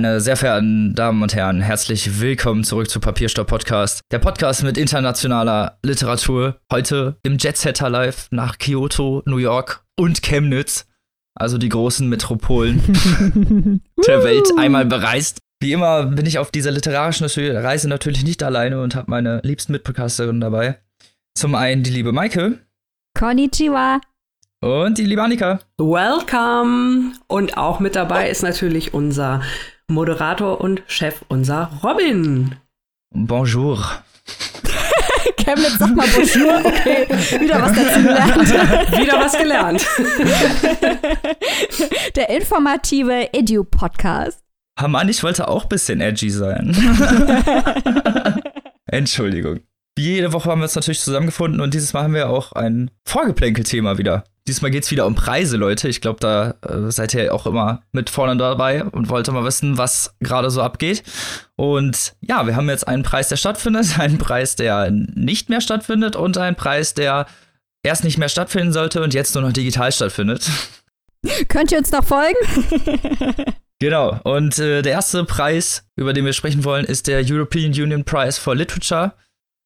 Meine sehr verehrten Damen und Herren, herzlich willkommen zurück zu Papierstopp Podcast. Der Podcast mit internationaler Literatur. Heute im Jet Setter Live nach Kyoto, New York und Chemnitz. Also die großen Metropolen der Welt einmal bereist. Wie immer bin ich auf dieser literarischen Reise natürlich nicht alleine und habe meine liebsten Mitpodcasterinnen dabei. Zum einen die liebe Maike. Konnichiwa. Und die liebe Annika. Welcome! Und auch mit dabei ist natürlich unser Moderator und Chef, unser Robin. Bonjour. Chemnitz, sag mal Bonjour. Okay, wieder was dazu gelernt. Wieder was gelernt. Der informative Edu-Podcast. Hamann, ich wollte auch ein bisschen edgy sein. Entschuldigung. Wie jede Woche haben wir uns natürlich zusammengefunden und dieses Mal haben wir auch ein Vorgeplänkel-Thema wieder. Diesmal geht es wieder um Preise, Leute. Ich glaube, da äh, seid ihr auch immer mit vorne dabei und wollt mal wissen, was gerade so abgeht. Und ja, wir haben jetzt einen Preis, der stattfindet, einen Preis, der nicht mehr stattfindet und einen Preis, der erst nicht mehr stattfinden sollte und jetzt nur noch digital stattfindet. Könnt ihr uns noch folgen? genau. Und äh, der erste Preis, über den wir sprechen wollen, ist der European Union Prize for Literature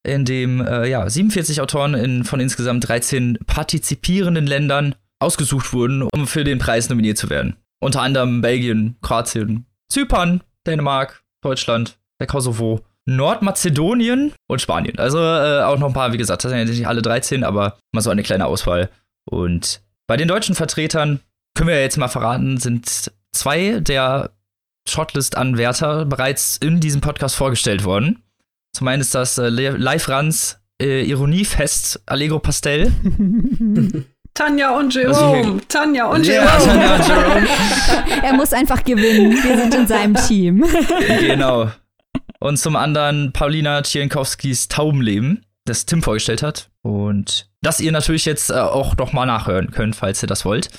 in dem äh, ja, 47 Autoren in, von insgesamt 13 partizipierenden Ländern ausgesucht wurden, um für den Preis nominiert zu werden. Unter anderem Belgien, Kroatien, Zypern, Dänemark, Deutschland, der Kosovo, Nordmazedonien und Spanien. Also äh, auch noch ein paar, wie gesagt, das sind ja nicht alle 13, aber mal so eine kleine Auswahl. Und bei den deutschen Vertretern können wir ja jetzt mal verraten, sind zwei der Shortlist-Anwärter bereits in diesem Podcast vorgestellt worden. Zum einen ist das äh, Live-Runs äh, Ironiefest Allegro Pastel. Tanja und Jerome. Tanja und Ja, Jerome. Tanja und Jerome. Er muss einfach gewinnen. Wir sind in seinem Team. genau. Und zum anderen Paulina Tschienkowskis Taubenleben, das Tim vorgestellt hat. Und das ihr natürlich jetzt äh, auch noch mal nachhören könnt, falls ihr das wollt,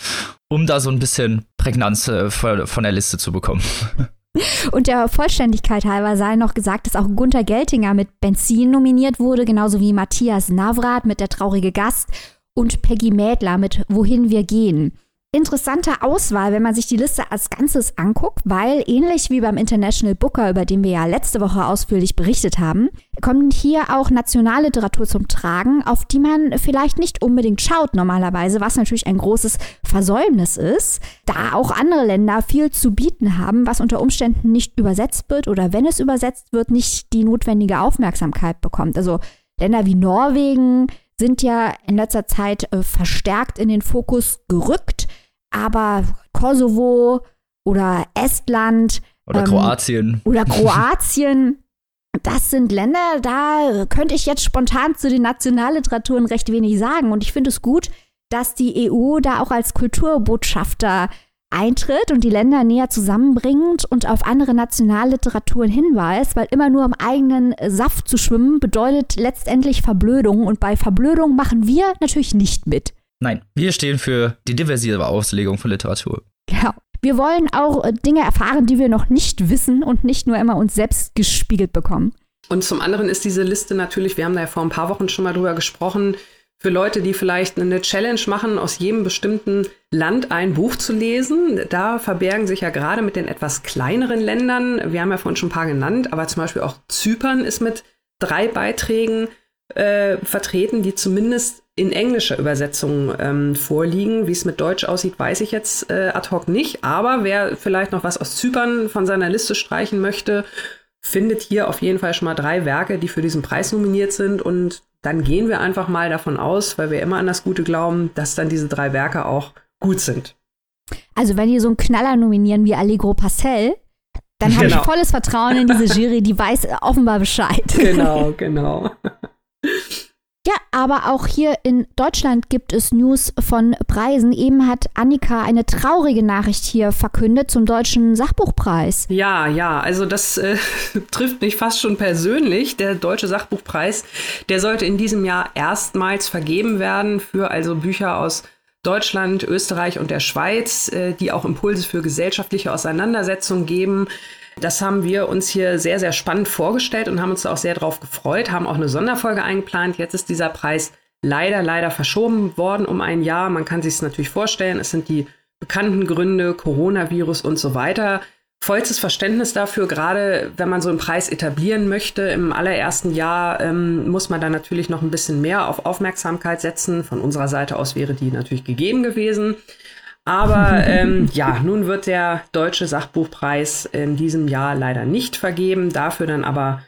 um da so ein bisschen Prägnanz äh, von von der Liste zu bekommen. Und der Vollständigkeit halber sei noch gesagt, dass auch Gunther Geltinger mit Benzin nominiert wurde, genauso wie Matthias Navrat mit Der traurige Gast und Peggy Mädler mit Wohin wir gehen. Interessante Auswahl, wenn man sich die Liste als Ganzes anguckt, weil ähnlich wie beim International Booker, über den wir ja letzte Woche ausführlich berichtet haben, kommt hier auch Nationalliteratur zum Tragen, auf die man vielleicht nicht unbedingt schaut normalerweise, was natürlich ein großes Versäumnis ist, da auch andere Länder viel zu bieten haben, was unter Umständen nicht übersetzt wird oder wenn es übersetzt wird, nicht die notwendige Aufmerksamkeit bekommt. Also Länder wie Norwegen sind ja in letzter Zeit äh, verstärkt in den Fokus gerückt aber Kosovo oder Estland Oder ähm, Kroatien. oder Kroatien, das sind Länder, da könnte ich jetzt spontan zu den Nationalliteraturen recht wenig sagen. Und ich finde es gut, dass die EU da auch als Kulturbotschafter eintritt und die Länder näher zusammenbringt und auf andere Nationalliteraturen hinweist, weil immer nur im eigenen Saft zu schwimmen bedeutet letztendlich Verblödung und bei Verblödung machen wir natürlich nicht mit. Nein, wir stehen für die diversive Auslegung von Literatur. Genau. Wir wollen auch äh, Dinge erfahren, die wir noch nicht wissen und nicht nur immer uns selbst gespiegelt bekommen. Und zum anderen ist diese Liste natürlich, wir haben da ja vor ein paar Wochen schon mal drüber gesprochen, für Leute, die vielleicht eine Challenge machen, aus jedem bestimmten Land ein Buch zu lesen. Da verbergen sich ja gerade mit den etwas kleineren Ländern, wir haben ja vorhin schon ein paar genannt, aber zum Beispiel auch Zypern ist mit drei Beiträgen äh, vertreten, die zumindest in englischer Übersetzung ähm, vorliegen. Wie es mit Deutsch aussieht, weiß ich jetzt äh, ad hoc nicht. Aber wer vielleicht noch was aus Zypern von seiner Liste streichen möchte, findet hier auf jeden Fall schon mal drei Werke, die für diesen Preis nominiert sind. Und dann gehen wir einfach mal davon aus, weil wir immer an das Gute glauben, dass dann diese drei Werke auch gut sind. Also wenn die so einen Knaller nominieren wie Allegro Pastel, dann habe ich Genau. volles Vertrauen in diese Jury, die weiß offenbar Bescheid. Genau, genau. Ja, aber auch hier in Deutschland gibt es News von Preisen. Eben hat Annika eine traurige Nachricht hier verkündet zum Deutschen Sachbuchpreis. Ja, ja, also das äh, trifft mich fast schon persönlich. Der Deutsche Sachbuchpreis, der sollte in diesem Jahr erstmals vergeben werden für also Bücher aus Deutschland, Österreich und der Schweiz, äh, die auch Impulse für gesellschaftliche Auseinandersetzungen geben. Das haben wir uns hier sehr, sehr spannend vorgestellt und haben uns auch sehr drauf gefreut, haben auch eine Sonderfolge eingeplant. Jetzt ist dieser Preis leider, leider verschoben worden um ein Jahr. Man kann sich es natürlich vorstellen. Es sind die bekannten Gründe, Coronavirus und so weiter. vollstes Verständnis dafür, gerade wenn man so einen Preis etablieren möchte. Im allerersten Jahr ähm, muss man da natürlich noch ein bisschen mehr auf Aufmerksamkeit setzen. Von unserer Seite aus wäre die natürlich gegeben gewesen. Aber ähm, ja, nun wird der Deutsche Sachbuchpreis in diesem Jahr leider nicht vergeben, dafür dann aber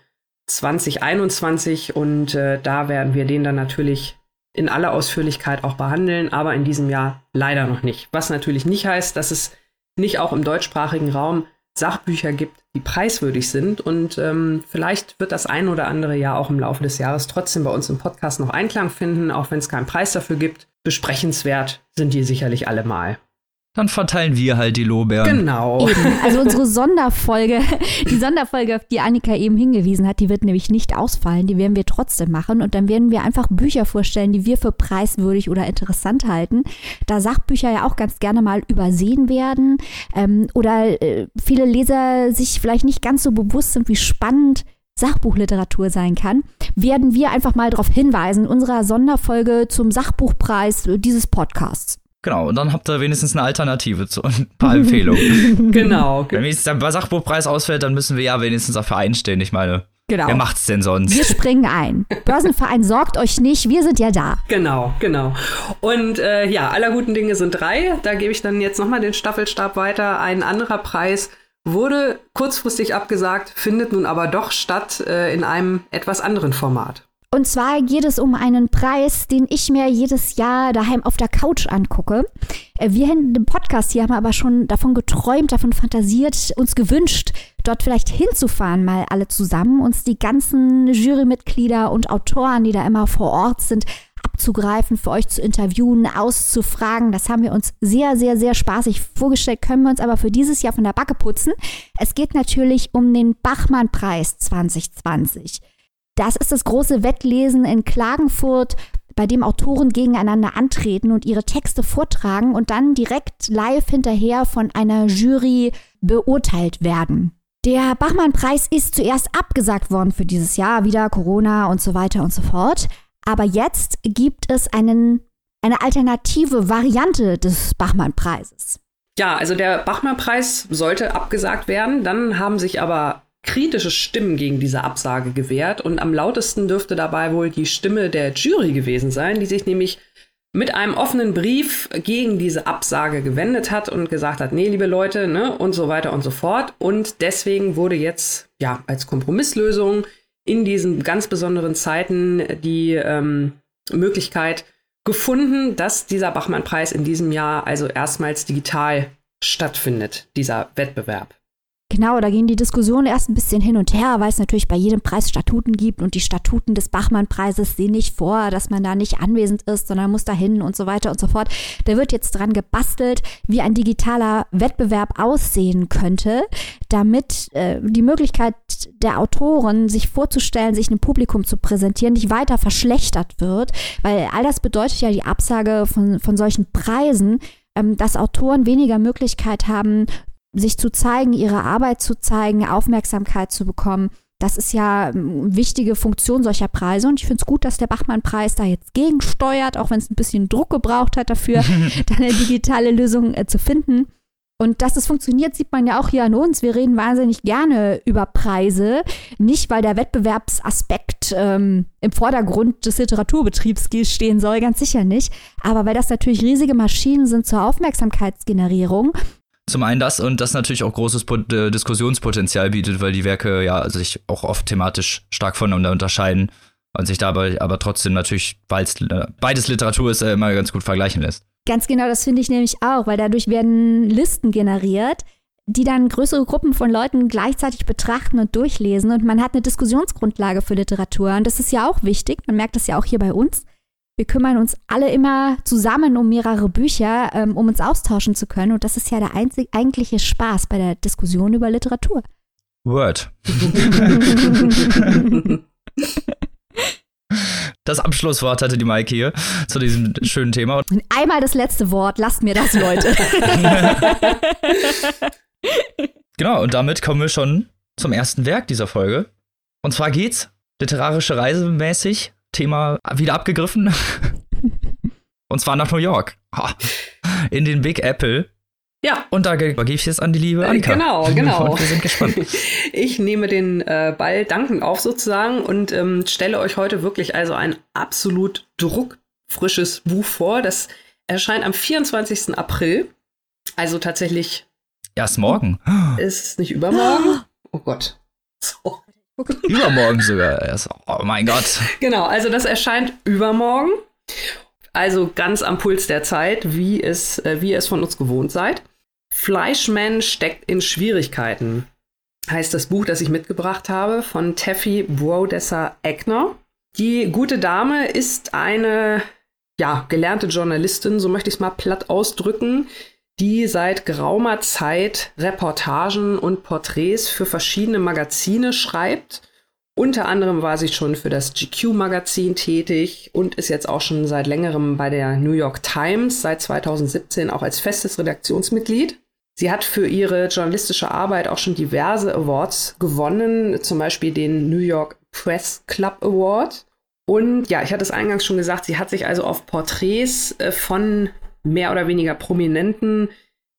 2021 und äh, da werden wir den dann natürlich in aller Ausführlichkeit auch behandeln, aber in diesem Jahr leider noch nicht. Was natürlich nicht heißt, dass es nicht auch im deutschsprachigen Raum Sachbücher gibt, die preiswürdig sind. Und ähm, vielleicht wird das ein oder andere ja auch im Laufe des Jahres trotzdem bei uns im Podcast noch Einklang finden, auch wenn es keinen Preis dafür gibt. Besprechenswert sind die sicherlich alle mal. Dann verteilen wir halt die Lorbeeren. Genau. Eben. Also unsere Sonderfolge, die Sonderfolge, auf die Annika eben hingewiesen hat, die wird nämlich nicht ausfallen. Die werden wir trotzdem machen. Und dann werden wir einfach Bücher vorstellen, die wir für preiswürdig oder interessant halten. Da Sachbücher ja auch ganz gerne mal übersehen werden ähm, oder äh, viele Leser sich vielleicht nicht ganz so bewusst sind, wie spannend Sachbuchliteratur sein kann, werden wir einfach mal darauf hinweisen in unserer Sonderfolge zum Sachbuchpreis dieses Podcasts. Genau, und dann habt ihr wenigstens eine Alternative zu ein paar Empfehlungen. genau. Wenn wenigstens der Sachbuchpreis ausfällt, dann müssen wir ja wenigstens dafür einstehen. Ich meine, Genau. wer macht's denn sonst? Wir springen ein. Börsenverein sorgt euch nicht, wir sind ja da. Genau, genau. Und äh, ja, aller guten Dinge sind drei. Da gebe ich dann jetzt nochmal den Staffelstab weiter. Ein anderer Preis wurde kurzfristig abgesagt, findet nun aber doch statt äh, in einem etwas anderen Format. Und zwar geht es um einen Preis, den ich mir jedes Jahr daheim auf der Couch angucke. Äh, Wir in dem Podcast hier haben aber schon davon geträumt, davon fantasiert, uns gewünscht, dort vielleicht hinzufahren, mal alle zusammen, uns die ganzen Jurymitglieder und Autoren, die da immer vor Ort sind, abzugreifen, für euch zu interviewen, auszufragen. Das haben wir uns sehr, sehr, sehr spaßig vorgestellt, können wir uns aber für dieses Jahr von der Backe putzen. Es geht natürlich um den Bachmann-Preis 2020. Das ist das große Wettlesen in Klagenfurt, bei dem Autoren gegeneinander antreten und ihre Texte vortragen und dann direkt live hinterher von einer Jury beurteilt werden. Der Bachmann-Preis ist zuerst abgesagt worden für dieses Jahr, wieder Corona und so weiter und so fort. Aber jetzt gibt es einen, eine alternative Variante des Bachmann-Preises. Ja, also der Bachmann-Preis sollte abgesagt werden. Dann haben sich aber kritische Stimmen gegen diese Absage gewehrt. Und am lautesten dürfte dabei wohl die Stimme der Jury gewesen sein, die sich nämlich mit einem offenen Brief gegen diese Absage gewendet hat und gesagt hat, nee, liebe Leute, ne, und so weiter und so fort. Und deswegen wurde jetzt, ja, als Kompromisslösung in diesen ganz besonderen Zeiten die ähm, Möglichkeit gefunden, dass dieser Bachmann-Preis in diesem Jahr also erstmals digital stattfindet, dieser Wettbewerb. Genau, da gehen die Diskussionen erst ein bisschen hin und her, weil es natürlich bei jedem Preis Statuten gibt und die Statuten des Bachmann-Preises sehen nicht vor, dass man da nicht anwesend ist, sondern muss dahin und so weiter und so fort. Da wird jetzt dran gebastelt, wie ein digitaler Wettbewerb aussehen könnte, damit äh, die Möglichkeit der Autoren, sich vorzustellen, sich einem Publikum zu präsentieren, nicht weiter verschlechtert wird, weil all das bedeutet ja die Absage von, von solchen Preisen, ähm, dass Autoren weniger Möglichkeit haben, sich zu zeigen, ihre Arbeit zu zeigen, Aufmerksamkeit zu bekommen. Das ist ja eine wichtige Funktion solcher Preise und ich finde es gut, dass der Bachmann-Preis da jetzt gegensteuert, auch wenn es ein bisschen Druck gebraucht hat dafür, da eine digitale Lösung äh, zu finden. Und dass es funktioniert, sieht man ja auch hier an uns. Wir reden wahnsinnig gerne über Preise. Nicht, weil der Wettbewerbsaspekt ähm, im Vordergrund des Literaturbetriebs stehen soll, ganz sicher nicht. Aber weil das natürlich riesige Maschinen sind zur Aufmerksamkeitsgenerierung Zum einen das und das natürlich auch großes äh, Diskussionspotenzial bietet, weil die Werke ja sich auch oft thematisch stark voneinander unterscheiden und sich dabei aber trotzdem natürlich, weil es äh, beides Literatur ist, äh, immer ganz gut vergleichen lässt. Ganz genau, das finde ich nämlich auch, weil dadurch werden Listen generiert, die dann größere Gruppen von Leuten gleichzeitig betrachten und durchlesen und man hat eine Diskussionsgrundlage für Literatur und das ist ja auch wichtig, man merkt das ja auch hier bei uns. Wir kümmern uns alle immer zusammen um mehrere Bücher, ähm, um uns austauschen zu können und das ist ja der einzig, eigentliche Spaß bei der Diskussion über Literatur. Word. Das Abschlusswort hatte die Maike hier zu diesem schönen Thema. Einmal das letzte Wort, lasst mir das, Leute. Genau, und damit kommen wir schon zum ersten Werk dieser Folge. Und zwar geht's literarische Reise mäßig, Thema wieder abgegriffen. Und zwar nach New York. In den Big Apple. Ja. Und da übergebe ich jetzt an die liebe Annika. Genau, genau. Und wir sind gespannt. Ich nehme den äh, Ball dankend auf sozusagen und ähm, stelle euch heute wirklich also ein absolut druckfrisches Buch vor. Das erscheint am 24. April. Also tatsächlich. Erst morgen. Ist es nicht übermorgen? Oh Gott. So. Übermorgen sogar erst. Oh mein Gott. Genau, also das erscheint übermorgen. Also ganz am Puls der Zeit, wie es, äh, wie ihr es von uns gewohnt seid. Fleischman steckt in Schwierigkeiten, heißt das Buch, das ich mitgebracht habe, von Taffy Brodesser Eckner. Die gute Dame ist eine ja, gelernte Journalistin, so möchte ich es mal platt ausdrücken, die seit geraumer Zeit Reportagen und Porträts für verschiedene Magazine schreibt unter anderem war sie schon für das GQ-Magazin tätig und ist jetzt auch schon seit längerem bei der New York Times, seit 2017 auch als festes Redaktionsmitglied. Sie hat für ihre journalistische Arbeit auch schon diverse Awards gewonnen, zum Beispiel den New York Press Club Award. Und ja, ich hatte es eingangs schon gesagt, sie hat sich also auf Porträts äh, von mehr oder weniger prominenten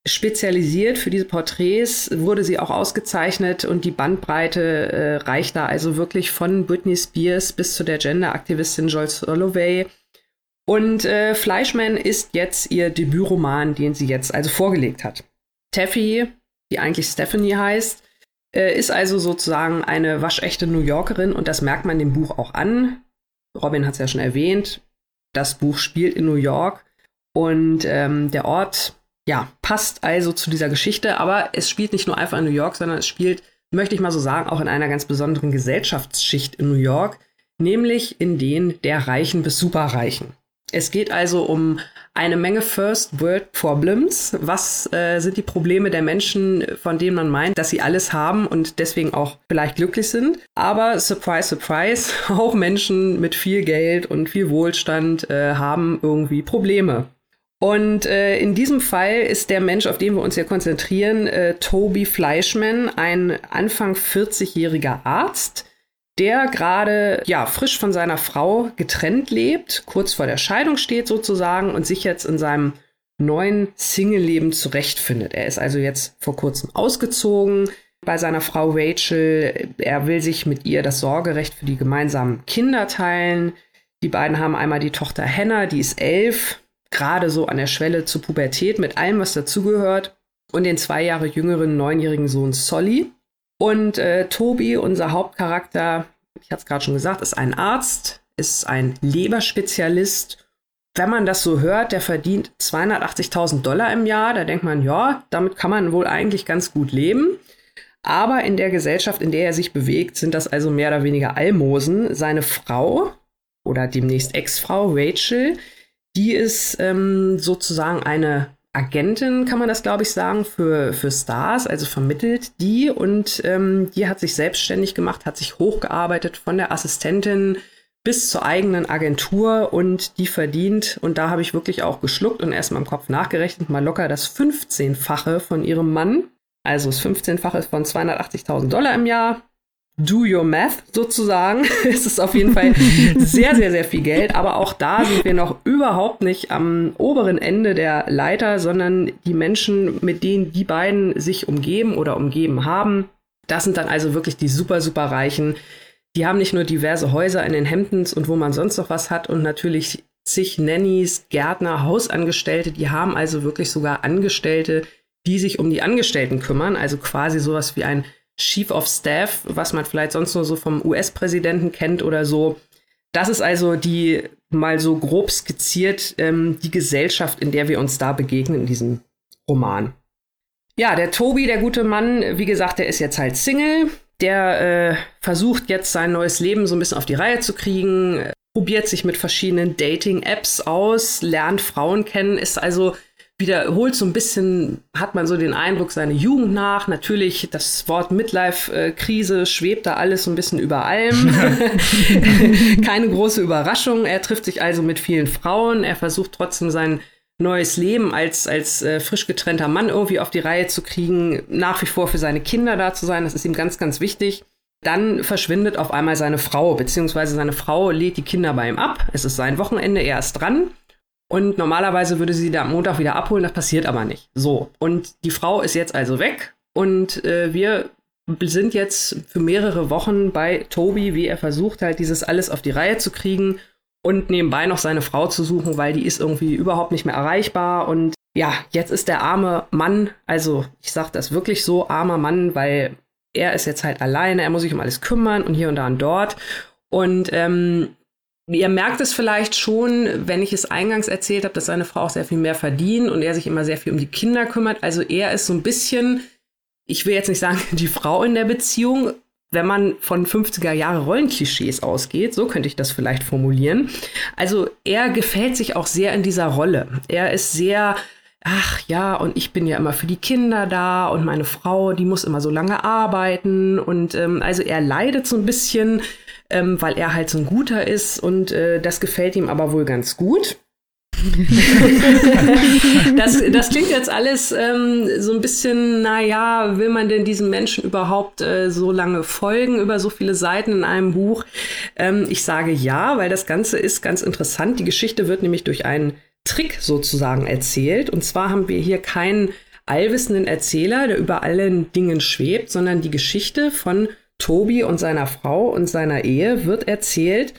spezialisiert für diese Porträts, wurde sie auch ausgezeichnet und die Bandbreite äh, reicht da also wirklich von Britney Spears bis zu der Gender-Aktivistin Joyce Holloway. Und äh, Fleischman ist jetzt ihr Debütroman, den sie jetzt also vorgelegt hat. Taffy, die eigentlich Stephanie heißt, äh, ist also sozusagen eine waschechte New Yorkerin und das merkt man dem Buch auch an. Robin hat es ja schon erwähnt. Das Buch spielt in New York und ähm, der Ort ja, passt also zu dieser Geschichte, aber es spielt nicht nur einfach in New York, sondern es spielt, möchte ich mal so sagen, auch in einer ganz besonderen Gesellschaftsschicht in New York, nämlich in den der Reichen bis Superreichen. Es geht also um eine Menge First World Problems. Was äh, sind die Probleme der Menschen, von denen man meint, dass sie alles haben und deswegen auch vielleicht glücklich sind? Aber surprise, surprise, auch Menschen mit viel Geld und viel Wohlstand äh, haben irgendwie Probleme. Und äh, in diesem Fall ist der Mensch, auf den wir uns hier konzentrieren, äh, Toby Fleischman, ein Anfang 40-jähriger Arzt, der gerade ja frisch von seiner Frau getrennt lebt, kurz vor der Scheidung steht sozusagen und sich jetzt in seinem neuen Single-Leben zurechtfindet. Er ist also jetzt vor kurzem ausgezogen bei seiner Frau Rachel. Er will sich mit ihr das Sorgerecht für die gemeinsamen Kinder teilen. Die beiden haben einmal die Tochter Hannah, die ist elf, gerade so an der Schwelle zur Pubertät mit allem, was dazugehört. Und den zwei Jahre jüngeren neunjährigen Sohn Solly. Und äh, Tobi, unser Hauptcharakter, ich hatte es gerade schon gesagt, ist ein Arzt, ist ein Leberspezialist. Wenn man das so hört, der verdient 280.000 Dollar im Jahr. Da denkt man, ja, damit kann man wohl eigentlich ganz gut leben. Aber in der Gesellschaft, in der er sich bewegt, sind das also mehr oder weniger Almosen. Seine Frau oder demnächst Ex-Frau Rachel, die ist ähm, sozusagen eine Agentin, kann man das, glaube ich, sagen, für, für Stars, also vermittelt die und ähm, die hat sich selbstständig gemacht, hat sich hochgearbeitet von der Assistentin bis zur eigenen Agentur und die verdient, und da habe ich wirklich auch geschluckt und erstmal im Kopf nachgerechnet, mal locker das 15-fache von ihrem Mann. Also das 15-fache von 280.000 Dollar im Jahr do your math sozusagen. es ist auf jeden Fall sehr, sehr, sehr viel Geld. Aber auch da sind wir noch überhaupt nicht am oberen Ende der Leiter, sondern die Menschen, mit denen die beiden sich umgeben oder umgeben haben, das sind dann also wirklich die super, super Reichen. Die haben nicht nur diverse Häuser in den Hamptons und wo man sonst noch was hat und natürlich zig Nannies, Gärtner, Hausangestellte. Die haben also wirklich sogar Angestellte, die sich um die Angestellten kümmern. Also quasi sowas wie ein Chief of Staff, was man vielleicht sonst nur so vom US-Präsidenten kennt oder so. Das ist also die mal so grob skizziert ähm, die Gesellschaft, in der wir uns da begegnen in diesem Roman. Ja, der Tobi, der gute Mann, wie gesagt, der ist jetzt halt Single. Der äh, versucht jetzt sein neues Leben so ein bisschen auf die Reihe zu kriegen, probiert sich mit verschiedenen Dating-Apps aus, lernt Frauen kennen, ist also wiederholt so ein bisschen, hat man so den Eindruck, seine Jugend nach. Natürlich, das Wort Midlife-Krise schwebt da alles so ein bisschen über allem. Keine große Überraschung. Er trifft sich also mit vielen Frauen. Er versucht trotzdem sein neues Leben als, als äh, frisch getrennter Mann irgendwie auf die Reihe zu kriegen, nach wie vor für seine Kinder da zu sein. Das ist ihm ganz, ganz wichtig. Dann verschwindet auf einmal seine Frau, beziehungsweise seine Frau lädt die Kinder bei ihm ab. Es ist sein Wochenende, er ist dran. Und normalerweise würde sie da am Montag wieder abholen, das passiert aber nicht. So, und die Frau ist jetzt also weg und äh, wir sind jetzt für mehrere Wochen bei Toby, wie er versucht halt dieses alles auf die Reihe zu kriegen und nebenbei noch seine Frau zu suchen, weil die ist irgendwie überhaupt nicht mehr erreichbar und ja, jetzt ist der arme Mann, also ich sage das wirklich so, armer Mann, weil er ist jetzt halt alleine, er muss sich um alles kümmern und hier und da und dort. Und ähm, ihr merkt es vielleicht schon, wenn ich es eingangs erzählt habe, dass seine Frau auch sehr viel mehr verdient und er sich immer sehr viel um die Kinder kümmert. Also er ist so ein bisschen, ich will jetzt nicht sagen, die Frau in der Beziehung, wenn man von 50er Jahre Rollenklischees ausgeht, so könnte ich das vielleicht formulieren. Also er gefällt sich auch sehr in dieser Rolle. Er ist sehr ach ja, und ich bin ja immer für die Kinder da und meine Frau, die muss immer so lange arbeiten. Und ähm, also er leidet so ein bisschen, ähm, weil er halt so ein guter ist und äh, das gefällt ihm aber wohl ganz gut. das, das klingt jetzt alles ähm, so ein bisschen, naja, will man denn diesem Menschen überhaupt äh, so lange folgen über so viele Seiten in einem Buch? Ähm, ich sage ja, weil das Ganze ist ganz interessant. Die Geschichte wird nämlich durch einen Trick sozusagen erzählt. Und zwar haben wir hier keinen allwissenden Erzähler, der über allen Dingen schwebt, sondern die Geschichte von Tobi und seiner Frau und seiner Ehe wird erzählt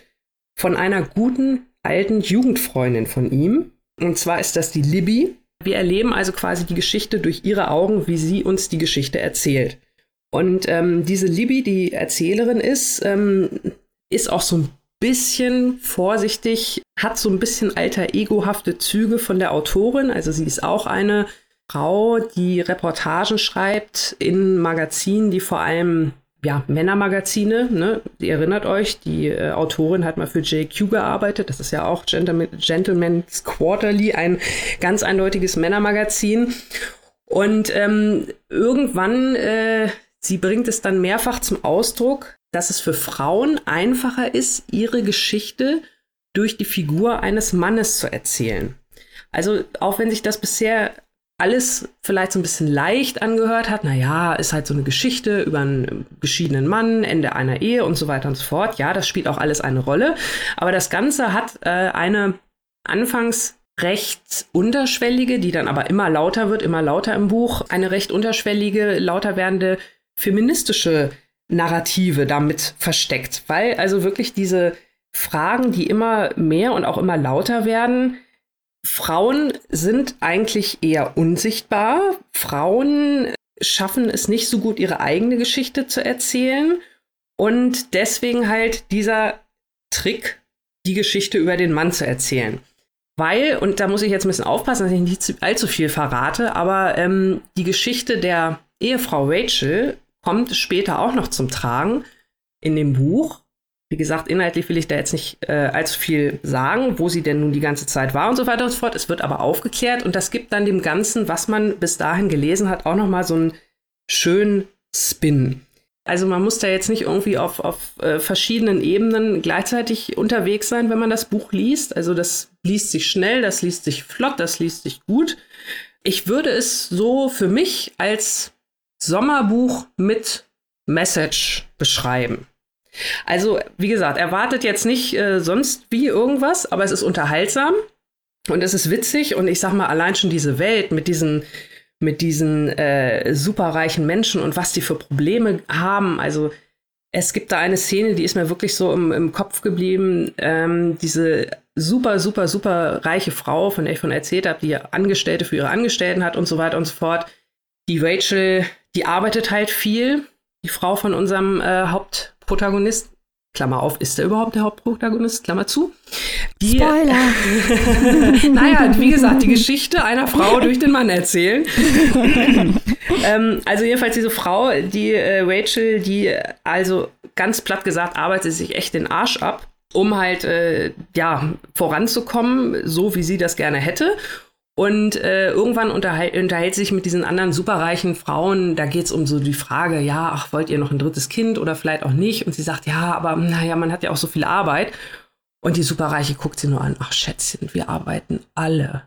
von einer guten alten Jugendfreundin von ihm. Und zwar ist das die Libby. Wir erleben also quasi die Geschichte durch ihre Augen, wie sie uns die Geschichte erzählt. Und ähm, diese Libby, die Erzählerin ist, ähm, ist auch so ein bisschen vorsichtig, hat so ein bisschen alter egohafte Züge von der Autorin. Also sie ist auch eine Frau, die Reportagen schreibt in Magazinen, die vor allem ja, Männermagazine, ne? Ihr erinnert euch, die äh, Autorin hat mal für JQ gearbeitet. Das ist ja auch Gentleman, Gentleman's Quarterly, ein ganz eindeutiges Männermagazin. Und ähm, irgendwann, äh, sie bringt es dann mehrfach zum Ausdruck, dass es für Frauen einfacher ist, ihre Geschichte durch die Figur eines Mannes zu erzählen. Also auch wenn sich das bisher alles vielleicht so ein bisschen leicht angehört hat, na ja, ist halt so eine Geschichte über einen geschiedenen Mann, Ende einer Ehe und so weiter und so fort. Ja, das spielt auch alles eine Rolle. Aber das Ganze hat äh, eine anfangs recht unterschwellige, die dann aber immer lauter wird, immer lauter im Buch, eine recht unterschwellige, lauter werdende feministische Narrative damit versteckt, weil also wirklich diese Fragen, die immer mehr und auch immer lauter werden, Frauen sind eigentlich eher unsichtbar. Frauen schaffen es nicht so gut, ihre eigene Geschichte zu erzählen. Und deswegen halt dieser Trick, die Geschichte über den Mann zu erzählen. Weil, und da muss ich jetzt ein bisschen aufpassen, dass ich nicht allzu viel verrate, aber ähm, die Geschichte der Ehefrau Rachel kommt später auch noch zum Tragen in dem Buch. Wie gesagt, inhaltlich will ich da jetzt nicht äh, allzu viel sagen, wo sie denn nun die ganze Zeit war und so weiter und so fort. Es wird aber aufgeklärt und das gibt dann dem Ganzen, was man bis dahin gelesen hat, auch noch mal so einen schönen Spin. Also man muss da jetzt nicht irgendwie auf, auf äh, verschiedenen Ebenen gleichzeitig unterwegs sein, wenn man das Buch liest. Also das liest sich schnell, das liest sich flott, das liest sich gut. Ich würde es so für mich als Sommerbuch mit Message beschreiben. Also, wie gesagt, erwartet jetzt nicht äh, sonst wie irgendwas, aber es ist unterhaltsam und es ist witzig und ich sag mal, allein schon diese Welt mit diesen mit diesen äh, superreichen Menschen und was die für Probleme haben. Also es gibt da eine Szene, die ist mir wirklich so im, im Kopf geblieben. Ähm, diese super, super, super reiche Frau, von der ich von erzählt habe, die Angestellte für ihre Angestellten hat und so weiter und so fort. Die Rachel die arbeitet halt viel. Die Frau von unserem äh, Hauptprotagonist, Klammer auf, ist er überhaupt der Hauptprotagonist? Klammer zu. Die, Spoiler. naja, wie gesagt, die Geschichte einer Frau durch den Mann erzählen. ähm, also jedenfalls diese Frau, die äh, Rachel, die also ganz platt gesagt arbeitet sich echt den Arsch ab, um halt äh, ja voranzukommen, so wie sie das gerne hätte. Und äh, irgendwann unterhält, unterhält sich mit diesen anderen superreichen Frauen, da geht es um so die Frage, ja, ach, wollt ihr noch ein drittes Kind oder vielleicht auch nicht? Und sie sagt, ja, aber naja, man hat ja auch so viel Arbeit. Und die Superreiche guckt sie nur an, ach Schätzchen, wir arbeiten alle.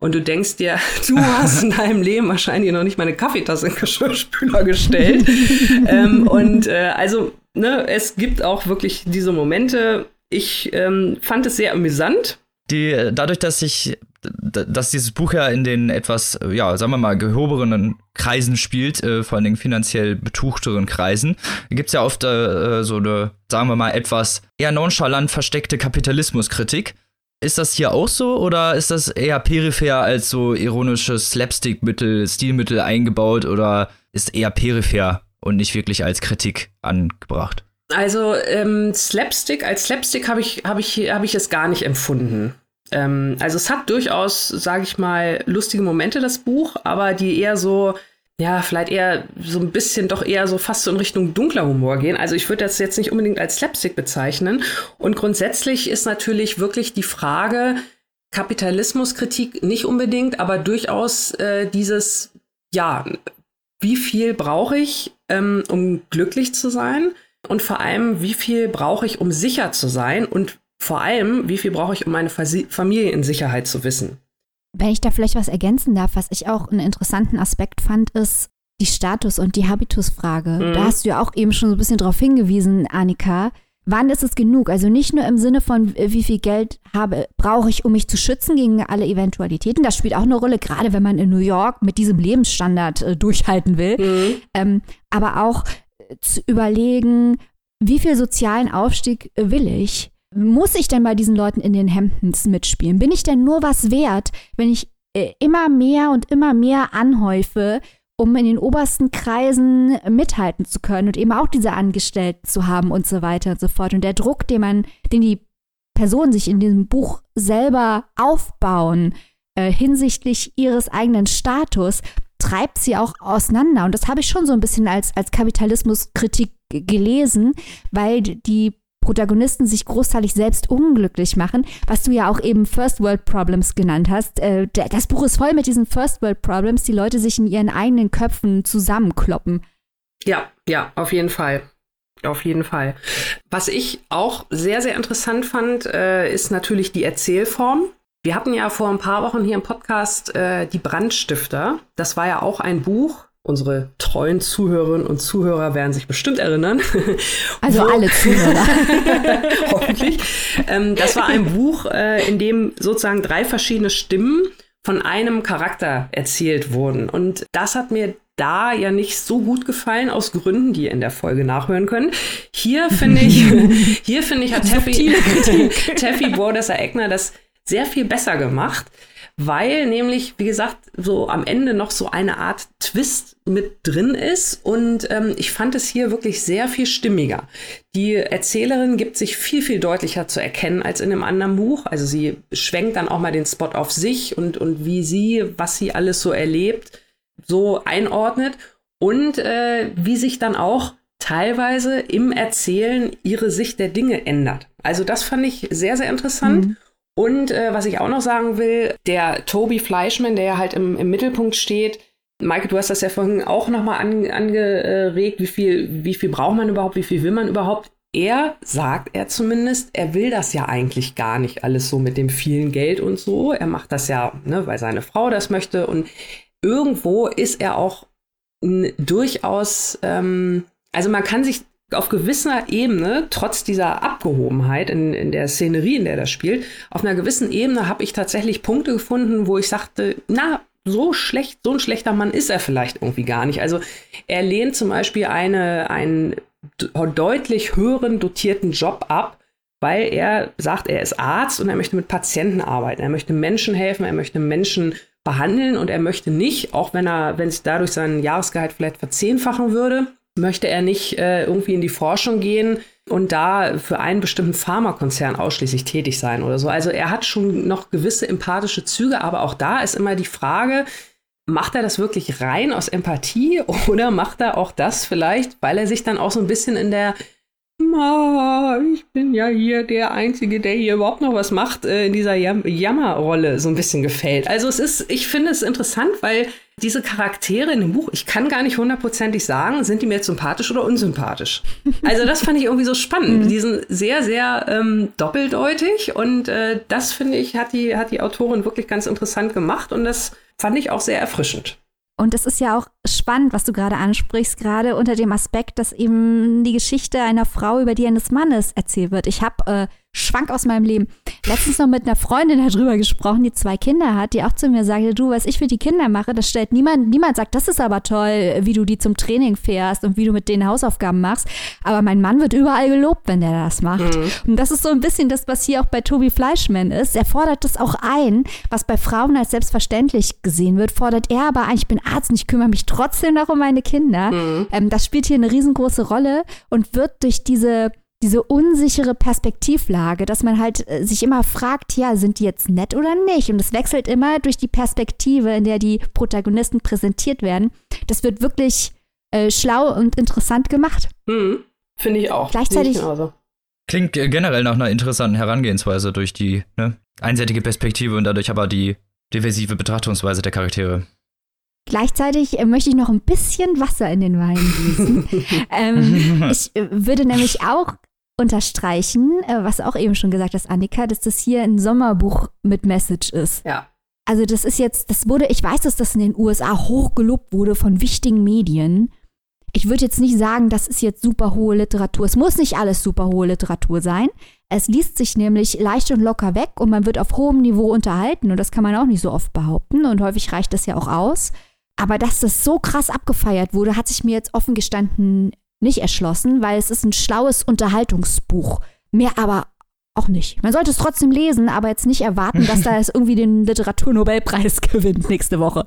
Und du denkst dir, du hast in deinem Leben wahrscheinlich noch nicht mal eine Kaffeetasse in den Geschirrspüler gestellt. ähm, und äh, also, ne, es gibt auch wirklich diese Momente. Ich ähm, fand es sehr amüsant Die, dadurch, dass sich dass dieses Buch ja in den etwas, ja, sagen wir mal, gehobenen Kreisen spielt, äh, vor Dingen finanziell betuchteren Kreisen, gibt es ja oft äh, so eine, sagen wir mal, etwas eher nonchalant versteckte Kapitalismuskritik. Ist das hier auch so oder ist das eher peripher als so ironisches Slapstick-Mittel, Stilmittel eingebaut oder ist eher peripher und nicht wirklich als Kritik angebracht? Also ähm, Slapstick, als Slapstick habe ich, hab ich, hab ich es gar nicht empfunden. Ähm, also es hat durchaus, sage ich mal, lustige Momente, das Buch, aber die eher so, ja, vielleicht eher so ein bisschen doch eher so fast so in Richtung dunkler Humor gehen. Also ich würde das jetzt nicht unbedingt als Slapstick bezeichnen. Und grundsätzlich ist natürlich wirklich die Frage, Kapitalismuskritik nicht unbedingt, aber durchaus äh, dieses, ja, wie viel brauche ich, ähm, um glücklich zu sein? Und vor allem, wie viel brauche ich, um sicher zu sein? Und vor allem, wie viel brauche ich, um meine Familie in Sicherheit zu wissen? Wenn ich da vielleicht was ergänzen darf, was ich auch einen interessanten Aspekt fand, ist die Status- und die Habitusfrage. Mhm. Da hast du ja auch eben schon so ein bisschen drauf hingewiesen, Annika. Wann ist es genug? Also nicht nur im Sinne von, äh, wie viel Geld habe, brauche ich, um mich zu schützen gegen alle Eventualitäten. Das spielt auch eine Rolle, gerade wenn man in New York mit diesem Lebensstandard äh, durchhalten will. Mhm. Ähm, aber auch zu überlegen, wie viel sozialen Aufstieg will ich? Muss ich denn bei diesen Leuten in den Hamptons mitspielen? Bin ich denn nur was wert, wenn ich äh, immer mehr und immer mehr anhäufe, um in den obersten Kreisen mithalten zu können und eben auch diese Angestellten zu haben und so weiter und so fort. Und der Druck, den man, den die Personen sich in diesem Buch selber aufbauen, äh, hinsichtlich ihres eigenen Status, treibt sie auch auseinander. Und das habe ich schon so ein bisschen als, als Kapitalismuskritik gelesen, weil die Protagonisten sich großteilig selbst unglücklich machen, was du ja auch eben First World Problems genannt hast. Äh, das Buch ist voll mit diesen First World Problems, die Leute sich in ihren eigenen Köpfen zusammenkloppen. Ja, ja, auf jeden Fall. Auf jeden Fall. Was ich auch sehr, sehr interessant fand, äh, ist natürlich die Erzählform. Wir hatten ja vor ein paar Wochen hier im Podcast äh, die Brandstifter. Das war ja auch ein Buch, Unsere treuen Zuhörerinnen und Zuhörer werden sich bestimmt erinnern. Also Wo, alle Zuhörer. hoffentlich. Ähm, das war ein Buch, äh, in dem sozusagen drei verschiedene Stimmen von einem Charakter erzählt wurden. Und das hat mir da ja nicht so gut gefallen, aus Gründen, die ihr in der Folge nachhören können. Hier finde ich, hier finde ich, hat Taffy, Taffy Bordesser-Eckner das sehr viel besser gemacht weil nämlich, wie gesagt, so am Ende noch so eine Art Twist mit drin ist und ähm, ich fand es hier wirklich sehr viel stimmiger. Die Erzählerin gibt sich viel, viel deutlicher zu erkennen als in einem anderen Buch. Also sie schwenkt dann auch mal den Spot auf sich und, und wie sie, was sie alles so erlebt, so einordnet und äh, wie sich dann auch teilweise im Erzählen ihre Sicht der Dinge ändert. Also das fand ich sehr, sehr interessant. Mhm. Und äh, was ich auch noch sagen will, der Toby Fleischmann, der ja halt im, im Mittelpunkt steht, Maike, du hast das ja vorhin auch nochmal an, angeregt, wie viel, wie viel braucht man überhaupt, wie viel will man überhaupt. Er sagt er zumindest, er will das ja eigentlich gar nicht alles so mit dem vielen Geld und so. Er macht das ja, ne, weil seine Frau das möchte. Und irgendwo ist er auch durchaus, ähm, also man kann sich auf gewisser Ebene, trotz dieser Abgehobenheit in, in der Szenerie, in der das spielt, auf einer gewissen Ebene habe ich tatsächlich Punkte gefunden, wo ich sagte, na, so schlecht, so ein schlechter Mann ist er vielleicht irgendwie gar nicht. Also er lehnt zum Beispiel eine, einen deutlich höheren dotierten Job ab, weil er sagt, er ist Arzt und er möchte mit Patienten arbeiten. Er möchte Menschen helfen, er möchte Menschen behandeln und er möchte nicht, auch wenn er, wenn sich dadurch sein Jahresgehalt vielleicht verzehnfachen würde, möchte er nicht äh, irgendwie in die Forschung gehen und da für einen bestimmten Pharmakonzern ausschließlich tätig sein oder so. Also er hat schon noch gewisse empathische Züge, aber auch da ist immer die Frage, macht er das wirklich rein aus Empathie oder macht er auch das vielleicht, weil er sich dann auch so ein bisschen in der ich bin ja hier der Einzige, der hier überhaupt noch was macht, äh, in dieser Jam Jammerrolle so ein bisschen gefällt. Also es ist, ich finde es interessant, weil diese Charaktere in dem Buch, ich kann gar nicht hundertprozentig sagen, sind die mir jetzt sympathisch oder unsympathisch. Also das fand ich irgendwie so spannend. Mhm. Die sind sehr, sehr ähm, doppeldeutig und äh, das finde ich, hat die, hat die Autorin wirklich ganz interessant gemacht und das fand ich auch sehr erfrischend. Und es ist ja auch spannend, was du gerade ansprichst, gerade unter dem Aspekt, dass eben die Geschichte einer Frau über die eines Mannes erzählt wird. Ich habe äh, Schwank aus meinem Leben letztens noch mit einer Freundin darüber gesprochen, die zwei Kinder hat, die auch zu mir sagte, du, was ich für die Kinder mache, das stellt niemand, niemand sagt, das ist aber toll, wie du die zum Training fährst und wie du mit denen Hausaufgaben machst. Aber mein Mann wird überall gelobt, wenn der das macht. Mhm. Und das ist so ein bisschen das, was hier auch bei Tobi Fleischmann ist. Er fordert das auch ein, was bei Frauen als selbstverständlich gesehen wird, fordert er aber ein, ich bin Arzt und ich kümmere mich trotzdem noch um meine Kinder. Mhm. Ähm, das spielt hier eine riesengroße Rolle und wird durch diese diese unsichere Perspektivlage, dass man halt äh, sich immer fragt, ja, sind die jetzt nett oder nicht? Und es wechselt immer durch die Perspektive, in der die Protagonisten präsentiert werden. Das wird wirklich äh, schlau und interessant gemacht. Mhm. Finde ich auch. Gleichzeitig. Klingt generell nach einer interessanten Herangehensweise durch die ne, einseitige Perspektive und dadurch aber die diversive Betrachtungsweise der Charaktere. Gleichzeitig äh, möchte ich noch ein bisschen Wasser in den Wein gießen. ähm, ich äh, würde nämlich auch unterstreichen, äh, was auch eben schon gesagt hast, Annika, dass das hier ein Sommerbuch mit Message ist. Ja. Also das ist jetzt, das wurde, ich weiß, dass das in den USA hochgelobt wurde von wichtigen Medien. Ich würde jetzt nicht sagen, das ist jetzt super hohe Literatur. Es muss nicht alles super hohe Literatur sein. Es liest sich nämlich leicht und locker weg und man wird auf hohem Niveau unterhalten und das kann man auch nicht so oft behaupten und häufig reicht das ja auch aus. Aber dass das so krass abgefeiert wurde, hat sich mir jetzt offen gestanden nicht erschlossen, weil es ist ein schlaues Unterhaltungsbuch. Mehr aber auch nicht. Man sollte es trotzdem lesen, aber jetzt nicht erwarten, dass da es irgendwie den Literaturnobelpreis gewinnt nächste Woche.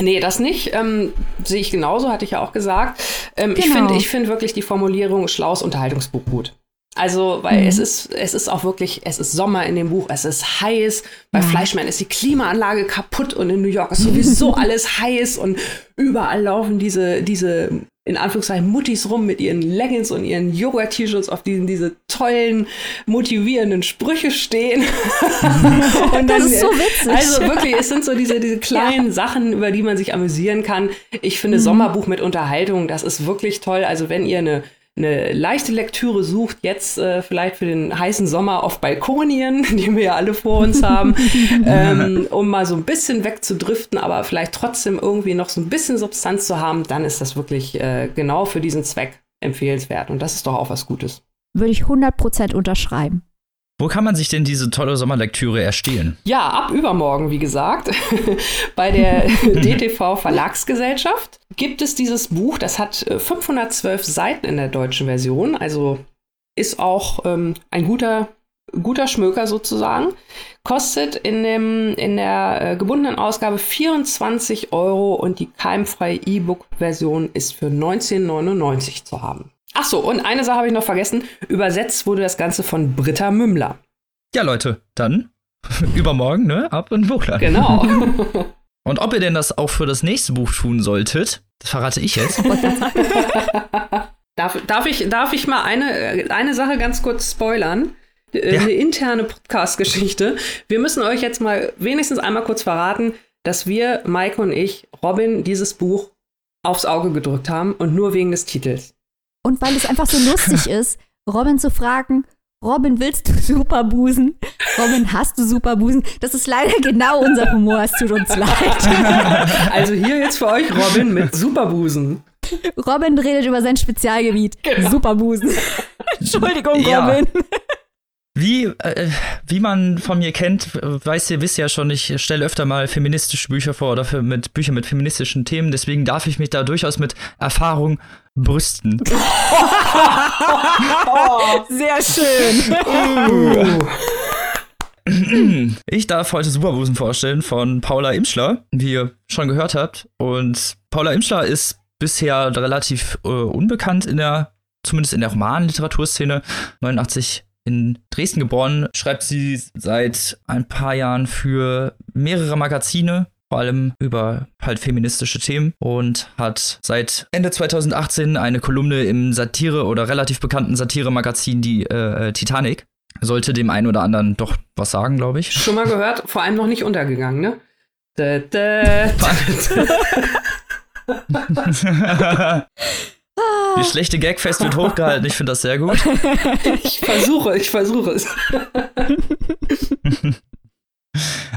Nee, das nicht. Ähm, sehe ich genauso, hatte ich ja auch gesagt. Ähm, genau. Ich finde ich find wirklich die Formulierung schlaues Unterhaltungsbuch gut. Also, weil mhm. es ist, es ist auch wirklich, es ist Sommer in dem Buch, es ist heiß. Bei mhm. Fleischmann ist die Klimaanlage kaputt und in New York ist sowieso alles heiß und überall laufen diese, diese, in Anführungszeichen, Muttis rum mit ihren Leggings und ihren Yoga-T-Shirts, auf denen diese tollen, motivierenden Sprüche stehen. und das ist so witzig. Also wirklich, es sind so diese, diese kleinen ja. Sachen, über die man sich amüsieren kann. Ich finde mhm. Sommerbuch mit Unterhaltung, das ist wirklich toll. Also wenn ihr eine eine leichte Lektüre sucht, jetzt äh, vielleicht für den heißen Sommer auf Balkonien, die wir ja alle vor uns haben, ähm, um mal so ein bisschen wegzudriften, aber vielleicht trotzdem irgendwie noch so ein bisschen Substanz zu haben, dann ist das wirklich äh, genau für diesen Zweck empfehlenswert. Und das ist doch auch was Gutes. Würde ich 100% unterschreiben. Wo kann man sich denn diese tolle Sommerlektüre erstehen? Ja, ab übermorgen, wie gesagt, bei der DTV Verlagsgesellschaft gibt es dieses Buch. Das hat 512 äh, Seiten in der deutschen Version, also ist auch ähm, ein guter, guter Schmöker sozusagen. Kostet in, dem, in der äh, gebundenen Ausgabe 24 Euro und die keimfreie E-Book-Version ist für 19,99 zu haben. Ach so, und eine Sache habe ich noch vergessen. Übersetzt wurde das Ganze von Britta Mümmler. Ja, Leute, dann übermorgen, ne? Ab in Buchland. Genau. und ob ihr denn das auch für das nächste Buch tun solltet, das verrate ich jetzt. darf, darf, ich, darf ich mal eine, eine Sache ganz kurz spoilern? Äh, ja. Eine interne Podcast-Geschichte. Wir müssen euch jetzt mal wenigstens einmal kurz verraten, dass wir, Maike und ich, Robin, dieses Buch aufs Auge gedrückt haben und nur wegen des Titels. Und weil es einfach so lustig ist, Robin zu fragen, Robin, willst du Superbusen? Robin, hast du Superbusen? Das ist leider genau unser Humor, es tut uns leid. Also hier jetzt für euch Robin mit Superbusen. Robin redet über sein Spezialgebiet. Genau. Superbusen. Entschuldigung, ja. Robin. Wie, äh, wie man von mir kennt, weiß ihr, wisst ja schon, ich stelle öfter mal feministische Bücher vor oder für, mit Bücher mit feministischen Themen, deswegen darf ich mich da durchaus mit Erfahrung brüsten. Sehr schön. Ich darf heute Superbusen vorstellen von Paula Imschler, wie ihr schon gehört habt. Und Paula Imschler ist bisher relativ äh, unbekannt in der, zumindest in der Romanliteraturszene. 89 in Dresden geboren, schreibt sie seit ein paar Jahren für mehrere Magazine, vor allem über halt feministische Themen und hat seit Ende 2018 eine Kolumne im Satire- oder relativ bekannten Satire-Magazin, die äh, Titanic. Sollte dem einen oder anderen doch was sagen, glaube ich. Schon mal gehört, vor allem noch nicht untergegangen, ne? Da, da, Die schlechte Gagfest wird hochgehalten. Ich finde das sehr gut. Ich versuche, ich versuche es.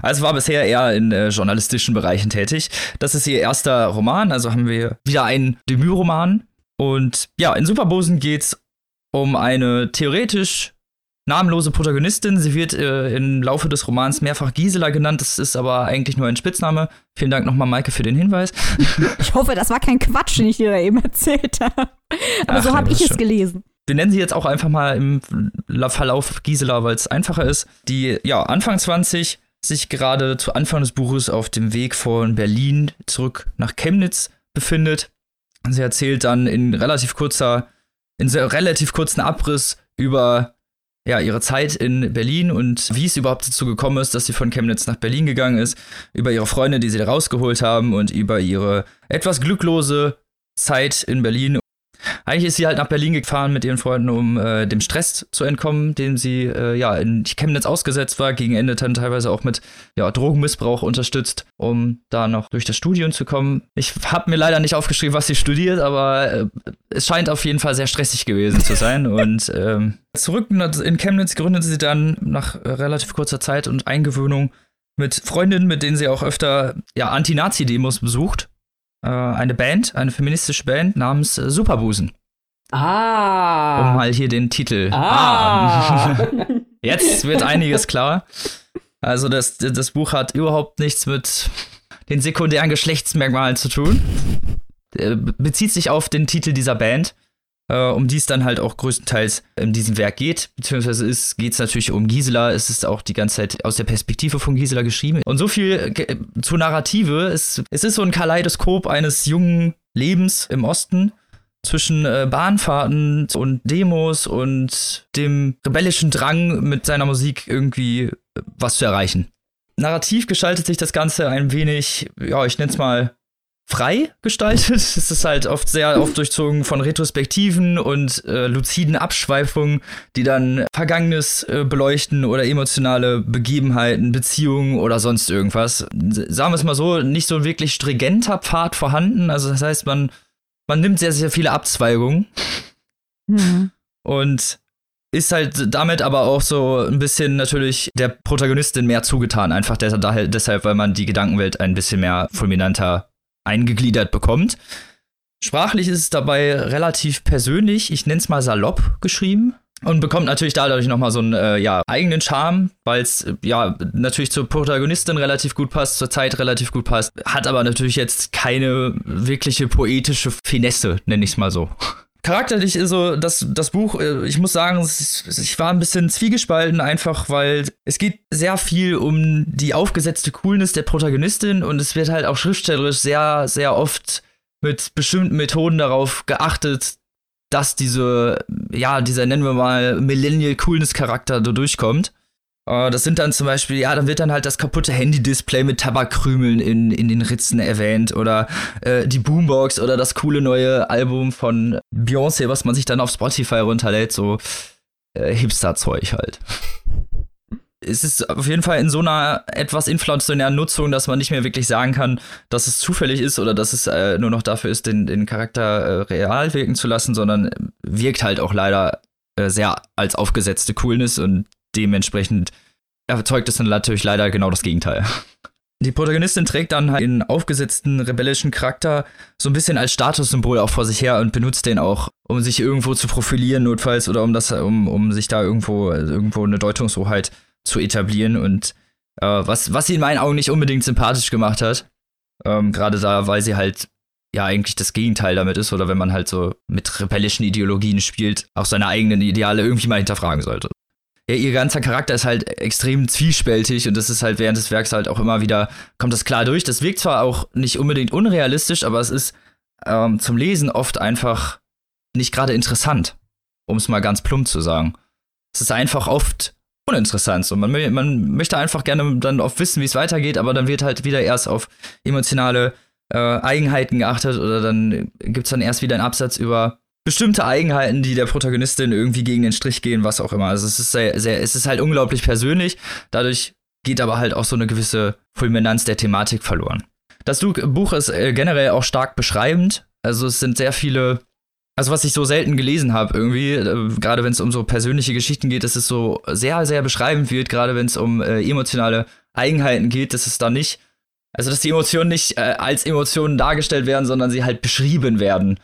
Also war bisher eher in äh, journalistischen Bereichen tätig. Das ist ihr erster Roman, also haben wir wieder einen Debütroman. Und ja, in Superbosen geht es um eine theoretisch namenlose Protagonistin. Sie wird äh, im Laufe des Romans mehrfach Gisela genannt. Das ist aber eigentlich nur ein Spitzname. Vielen Dank nochmal, Maike, für den Hinweis. Ich hoffe, das war kein Quatsch, den ich dir da eben erzählt habe. Aber Ach, so habe ich es gelesen. Wir nennen sie jetzt auch einfach mal im Verlauf Gisela, weil es einfacher ist. Die, ja, Anfang 20 sich gerade zu Anfang des Buches auf dem Weg von Berlin zurück nach Chemnitz befindet. Sie erzählt dann in relativ kurzer, in relativ kurzen Abriss über ja, ihre Zeit in Berlin und wie es überhaupt dazu gekommen ist, dass sie von Chemnitz nach Berlin gegangen ist, über ihre Freunde, die sie da rausgeholt haben und über ihre etwas glücklose Zeit in Berlin eigentlich ist sie halt nach Berlin gefahren mit ihren Freunden, um äh, dem Stress zu entkommen, dem sie äh, ja in Chemnitz ausgesetzt war, gegen Ende dann teilweise auch mit ja, Drogenmissbrauch unterstützt, um da noch durch das Studium zu kommen. Ich habe mir leider nicht aufgeschrieben, was sie studiert, aber äh, es scheint auf jeden Fall sehr stressig gewesen zu sein. und ähm, zurück in Chemnitz gründete sie dann nach relativ kurzer Zeit und Eingewöhnung mit Freundinnen, mit denen sie auch öfter ja, Anti-Nazi-Demos besucht äh, eine Band, eine feministische Band namens äh, Superbusen. Ah. Um mal hier den Titel. Ah. ah. Jetzt wird einiges klar. Also das, das Buch hat überhaupt nichts mit den sekundären Geschlechtsmerkmalen zu tun. Bezieht sich auf den Titel dieser Band äh, um die es dann halt auch größtenteils in diesem Werk geht. Beziehungsweise geht es natürlich um Gisela. Es ist auch die ganze Zeit aus der Perspektive von Gisela geschrieben. Und so viel zur Narrative. Es, es ist so ein Kaleidoskop eines jungen Lebens im Osten zwischen äh, Bahnfahrten und Demos und dem rebellischen Drang, mit seiner Musik irgendwie äh, was zu erreichen. Narrativ gestaltet sich das Ganze ein wenig, ja, ich nenne es mal frei gestaltet. Es ist halt oft sehr oft durchzogen von Retrospektiven und äh, luziden Abschweifungen, die dann Vergangenes äh, beleuchten oder emotionale Begebenheiten, Beziehungen oder sonst irgendwas. Sagen wir es mal so, nicht so ein wirklich stringenter Pfad vorhanden. Also das heißt, man, man nimmt sehr, sehr viele Abzweigungen. Mhm. Und ist halt damit aber auch so ein bisschen natürlich der Protagonistin mehr zugetan, einfach deshalb, weil man die Gedankenwelt ein bisschen mehr fulminanter eingegliedert bekommt. Sprachlich ist es dabei relativ persönlich, ich nenne es mal salopp geschrieben und bekommt natürlich dadurch nochmal so einen äh, ja, eigenen Charme, weil es äh, ja natürlich zur Protagonistin relativ gut passt, zur Zeit relativ gut passt, hat aber natürlich jetzt keine wirkliche poetische Finesse, nenne ich es mal so. Charakterlich ist so, das, das Buch, äh, ich muss sagen, ich war ein bisschen zwiegespalten, einfach weil es geht sehr viel um die aufgesetzte Coolness der Protagonistin und es wird halt auch schriftstellerisch sehr, sehr oft mit bestimmten Methoden darauf geachtet, dass diese, ja, dieser nennen wir mal Millennial Coolness Charakter da durchkommt. Uh, das sind dann zum Beispiel, ja, dann wird dann halt das kaputte Handy-Display mit Tabakkrümeln in, in den Ritzen erwähnt oder äh, die Boombox oder das coole neue Album von Beyoncé, was man sich dann auf Spotify runterlädt, so äh, Hipster-Zeug halt. es ist auf jeden Fall in so einer etwas inflationären Nutzung, dass man nicht mehr wirklich sagen kann, dass es zufällig ist oder dass es äh, nur noch dafür ist, den, den Charakter äh, real wirken zu lassen, sondern wirkt halt auch leider äh, sehr als aufgesetzte Coolness und dementsprechend erzeugt es dann natürlich leider genau das Gegenteil. Die Protagonistin trägt dann halt den aufgesetzten rebellischen Charakter so ein bisschen als Statussymbol auch vor sich her und benutzt den auch, um sich irgendwo zu profilieren, notfalls, oder um das, um, um sich da irgendwo, irgendwo eine Deutungshoheit zu etablieren und äh, was, was sie in meinen Augen nicht unbedingt sympathisch gemacht hat. Ähm, Gerade da, weil sie halt ja eigentlich das Gegenteil damit ist, oder wenn man halt so mit rebellischen Ideologien spielt, auch seine eigenen Ideale irgendwie mal hinterfragen sollte ja, ihr ganzer Charakter ist halt extrem zwiespältig und das ist halt während des Werks halt auch immer wieder, kommt das klar durch. Das wirkt zwar auch nicht unbedingt unrealistisch, aber es ist ähm, zum Lesen oft einfach nicht gerade interessant, um es mal ganz plump zu sagen. Es ist einfach oft uninteressant. So, man, man möchte einfach gerne dann oft wissen, wie es weitergeht, aber dann wird halt wieder erst auf emotionale äh, Eigenheiten geachtet oder dann gibt es dann erst wieder einen Absatz über bestimmte Eigenheiten, die der Protagonistin irgendwie gegen den Strich gehen, was auch immer. Also es ist sehr, sehr, es ist halt unglaublich persönlich. Dadurch geht aber halt auch so eine gewisse Fulminanz der Thematik verloren. Das Buch ist äh, generell auch stark beschreibend. Also es sind sehr viele, also was ich so selten gelesen habe irgendwie, äh, gerade wenn es um so persönliche Geschichten geht, dass es so sehr, sehr beschreibend wird, gerade wenn es um äh, emotionale Eigenheiten geht, dass es da nicht, also dass die Emotionen nicht äh, als Emotionen dargestellt werden, sondern sie halt beschrieben werden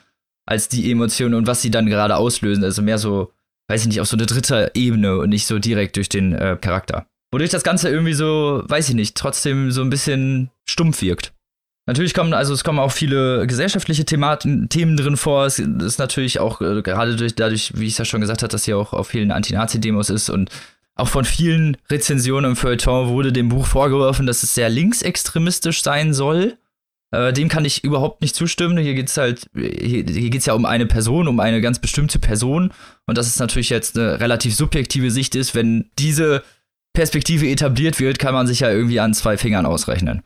als die Emotionen und was sie dann gerade auslösen. Also mehr so, weiß ich nicht, auf so eine dritte Ebene und nicht so direkt durch den äh, Charakter. Wodurch das Ganze irgendwie so, weiß ich nicht, trotzdem so ein bisschen stumpf wirkt. Natürlich kommen, also es kommen auch viele gesellschaftliche Thematen, Themen drin vor. Es ist natürlich auch äh, gerade durch, dadurch, wie ich es ja schon gesagt habe, dass sie auch auf vielen Anti-Nazi-Demos ist und auch von vielen Rezensionen im Feuilleton wurde dem Buch vorgeworfen, dass es sehr linksextremistisch sein soll. Äh, dem kann ich überhaupt nicht zustimmen. Hier geht es halt, hier, hier geht es ja um eine Person, um eine ganz bestimmte Person. Und dass es natürlich jetzt eine relativ subjektive Sicht ist, wenn diese Perspektive etabliert wird, kann man sich ja irgendwie an zwei Fingern ausrechnen.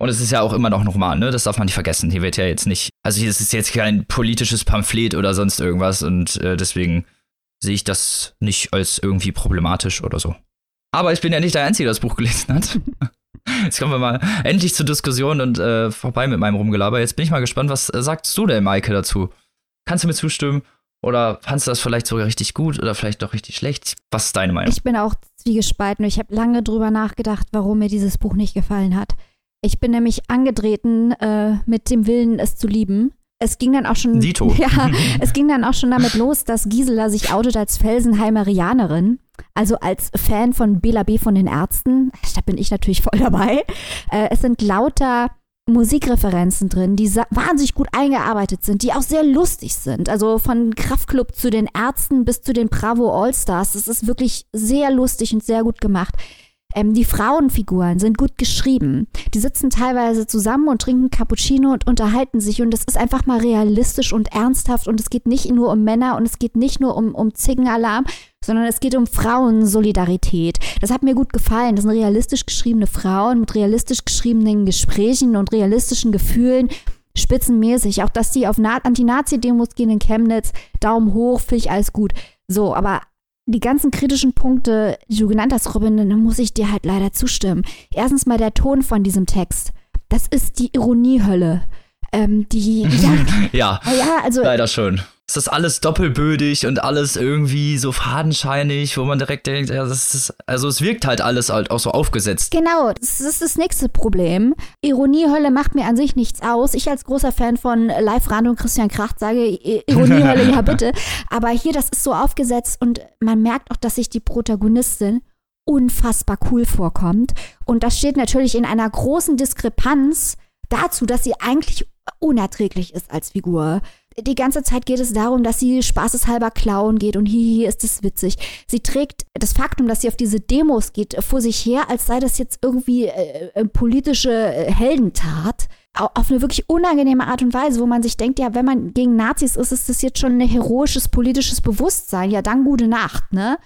Und es ist ja auch immer noch normal, ne? Das darf man nicht vergessen. Hier wird ja jetzt nicht, also hier ist es jetzt kein politisches Pamphlet oder sonst irgendwas und äh, deswegen sehe ich das nicht als irgendwie problematisch oder so. Aber ich bin ja nicht der Einzige, der das Buch gelesen hat. Jetzt kommen wir mal endlich zur Diskussion und äh, vorbei mit meinem Rumgelaber. Jetzt bin ich mal gespannt, was äh, sagst du denn, Maike, dazu? Kannst du mir zustimmen? Oder fandest du das vielleicht sogar richtig gut oder vielleicht doch richtig schlecht? Was ist deine Meinung? Ich bin auch zwiegespalten. Ich habe lange drüber nachgedacht, warum mir dieses Buch nicht gefallen hat. Ich bin nämlich angetreten äh, mit dem Willen, es zu lieben. Es ging dann auch schon. Dito. Ja, es ging dann auch schon damit los, dass Gisela sich outet als Felsenheimerianerin, also als Fan von Bela B. von den Ärzten. Da bin ich natürlich voll dabei. Äh, es sind lauter Musikreferenzen drin, die wahnsinnig gut eingearbeitet sind, die auch sehr lustig sind. Also von Kraftklub zu den Ärzten bis zu den Bravo Allstars. Es ist wirklich sehr lustig und sehr gut gemacht. Ähm, die Frauenfiguren sind gut geschrieben. Die sitzen teilweise zusammen und trinken Cappuccino und unterhalten sich. Und es ist einfach mal realistisch und ernsthaft. Und es geht nicht nur um Männer und es geht nicht nur um, um Zickenalarm, sondern es geht um Frauensolidarität. Das hat mir gut gefallen. Das sind realistisch geschriebene Frauen mit realistisch geschriebenen Gesprächen und realistischen Gefühlen spitzenmäßig. Auch dass die auf Anti-Nazi-Demos gehen in Chemnitz, Daumen hoch, finde ich alles gut. So, aber die ganzen kritischen Punkte, die du genannt hast, Robin, dann muss ich dir halt leider zustimmen. Erstens mal der Ton von diesem Text. Das ist die Ironiehölle. Ähm, die, ja, ja, ja, also leider schon ist das alles doppelbödig und alles irgendwie so fadenscheinig, wo man direkt denkt, ja, das ist, also es wirkt halt alles halt auch so aufgesetzt. Genau, das ist das nächste Problem. Ironiehölle macht mir an sich nichts aus. Ich als großer Fan von Live Rand und Christian Kracht sage, Ironiehölle, ja bitte. Aber hier, das ist so aufgesetzt und man merkt auch, dass sich die Protagonistin unfassbar cool vorkommt. Und das steht natürlich in einer großen Diskrepanz dazu, dass sie eigentlich unerträglich ist als Figur die ganze Zeit geht es darum, dass sie spaßeshalber klauen geht und hihi, ist es witzig. Sie trägt das Faktum, dass sie auf diese Demos geht, vor sich her, als sei das jetzt irgendwie äh, äh politische äh, Heldentat. Auf eine wirklich unangenehme Art und Weise, wo man sich denkt, ja, wenn man gegen Nazis ist, ist das jetzt schon ein heroisches politisches Bewusstsein. Ja, dann gute Nacht, ne?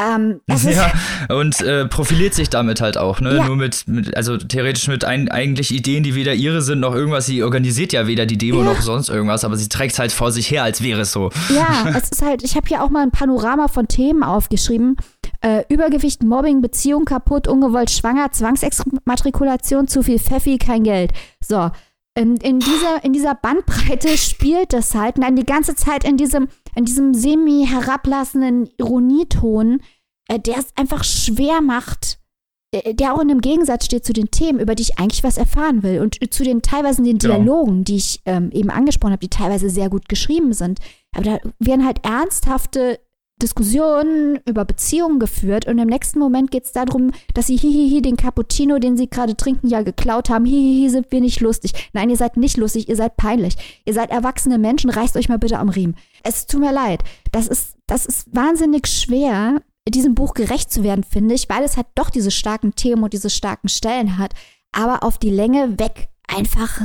Ähm, ja, und äh, profiliert sich damit halt auch, ne? Ja. Nur mit, mit, also theoretisch mit ein, eigentlich Ideen, die weder ihre sind noch irgendwas. Sie organisiert ja weder die Demo ja. noch sonst irgendwas, aber sie trägt es halt vor sich her, als wäre es so. Ja, es ist halt, ich habe hier auch mal ein Panorama von Themen aufgeschrieben. Äh, Übergewicht, Mobbing, Beziehung kaputt, ungewollt schwanger, Zwangsexmatrikulation, zu viel Pfeffi, kein Geld. So, in, in, dieser, in dieser Bandbreite spielt das halt dann die ganze Zeit in diesem, in diesem semi-herablassenden Ironieton, äh, der es einfach schwer macht, äh, der auch in einem Gegensatz steht zu den Themen, über die ich eigentlich was erfahren will und zu den teilweise den genau. Dialogen, die ich ähm, eben angesprochen habe, die teilweise sehr gut geschrieben sind. Aber da werden halt ernsthafte Diskussionen über Beziehungen geführt und im nächsten Moment geht es darum, dass sie hihihi den Cappuccino, den sie gerade trinken, ja geklaut haben. Hihihi sind wir nicht lustig. Nein, ihr seid nicht lustig, ihr seid peinlich. Ihr seid erwachsene Menschen, reißt euch mal bitte am Riemen. Es tut mir leid. Das ist, das ist wahnsinnig schwer, diesem Buch gerecht zu werden, finde ich, weil es halt doch diese starken Themen und diese starken Stellen hat, aber auf die Länge weg einfach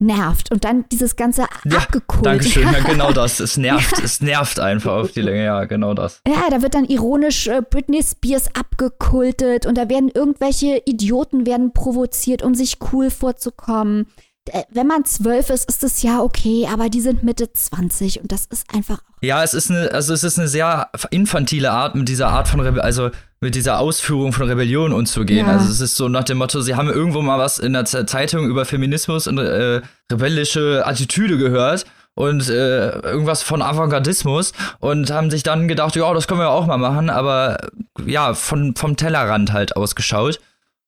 nervt und dann dieses ganze ja, abgekult. Dankeschön, ja, genau das. Es nervt, ja. es nervt einfach auf die Länge, ja, genau das. Ja, da wird dann ironisch äh, Britney Spears abgekultet und da werden irgendwelche Idioten werden provoziert, um sich cool vorzukommen. Äh, wenn man zwölf ist, ist es ja okay, aber die sind Mitte 20 und das ist einfach. Ja, es ist eine, also es ist eine sehr infantile Art mit dieser Art von Rebellion, also mit dieser Ausführung von Rebellion umzugehen. Ja. Also es ist so nach dem Motto, sie haben irgendwo mal was in der Zeitung über Feminismus und äh, rebellische Attitüde gehört und äh, irgendwas von Avantgardismus und haben sich dann gedacht, ja, das können wir auch mal machen, aber ja, von, vom Tellerrand halt ausgeschaut.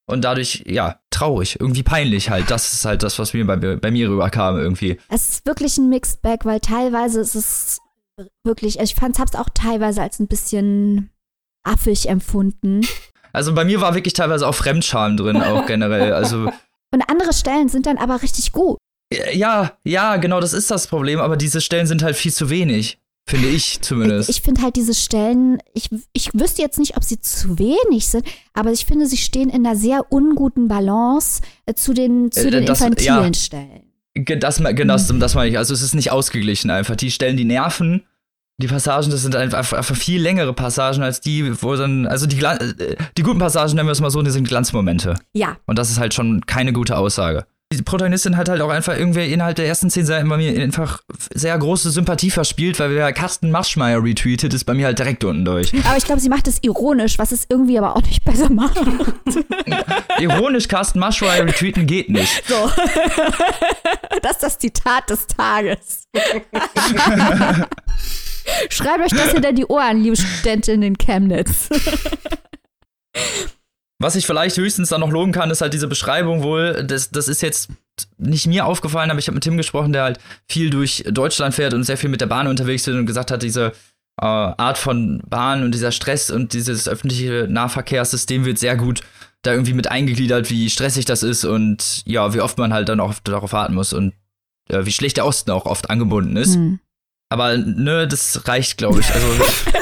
und dadurch, ja, traurig, irgendwie peinlich halt. Das ist halt das, was mir bei, bei mir rüberkam irgendwie. Es ist wirklich ein Mixed Bag, weil teilweise ist es wirklich, also ich fand, hab's auch teilweise als ein bisschen affig empfunden. Also bei mir war wirklich teilweise auch Fremdscham drin, auch generell. Also. Und andere Stellen sind dann aber richtig gut. Ja, ja, genau, das ist das Problem, aber diese Stellen sind halt viel zu wenig. Finde ich zumindest. Ich, ich finde halt diese Stellen, ich, ich wüsste jetzt nicht, ob sie zu wenig sind, aber ich finde, sie stehen in einer sehr unguten Balance äh, zu den, zu Äh, den das- infantilen ja. Stellen. Das, genau, das, das meine ich. Also es ist nicht ausgeglichen einfach. Die Stellen, die nerven, die Passagen, das sind einfach, einfach viel längere Passagen als die, wo dann, also die, äh, die guten Passagen, nennen wir es mal so, die sind Glanzmomente. Ja, Und das ist halt schon keine gute Aussage. Die Protagonistin hat halt auch einfach irgendwie innerhalb der ersten zehn Seiten bei mir einfach sehr große Sympathie verspielt, weil wer Carsten Maschmeyer retweetet, ist bei mir halt direkt unten durch. aber ich glaube, sie macht es ironisch, was es irgendwie aber auch nicht besser macht. Ironisch Carsten Maschmeyer retweeten geht nicht. So. Das ist das Zitat des Tages. Schreibt euch das hinter die Ohren, liebe Studentinnen in Chemnitz. Was ich vielleicht höchstens dann noch loben kann, ist halt diese Beschreibung wohl. Das, das ist jetzt nicht mir aufgefallen, aber ich habe mit Tim gesprochen, der halt viel durch Deutschland fährt und sehr viel mit der Bahn unterwegs ist und gesagt hat, diese äh, Art von Bahn und dieser Stress und dieses öffentliche Nahverkehrssystem wird sehr gut da irgendwie mit eingegliedert, wie stressig das ist und ja, wie oft man halt dann auch darauf warten muss und äh, wie schlecht der Osten auch oft angebunden ist. Hm. Aber ne, das reicht, glaube ich. Also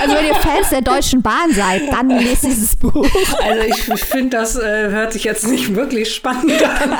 Also wenn ihr Fans der Deutschen Bahn seid, dann lest dieses Buch. Also ich finde, das äh, hört sich jetzt nicht wirklich spannend an.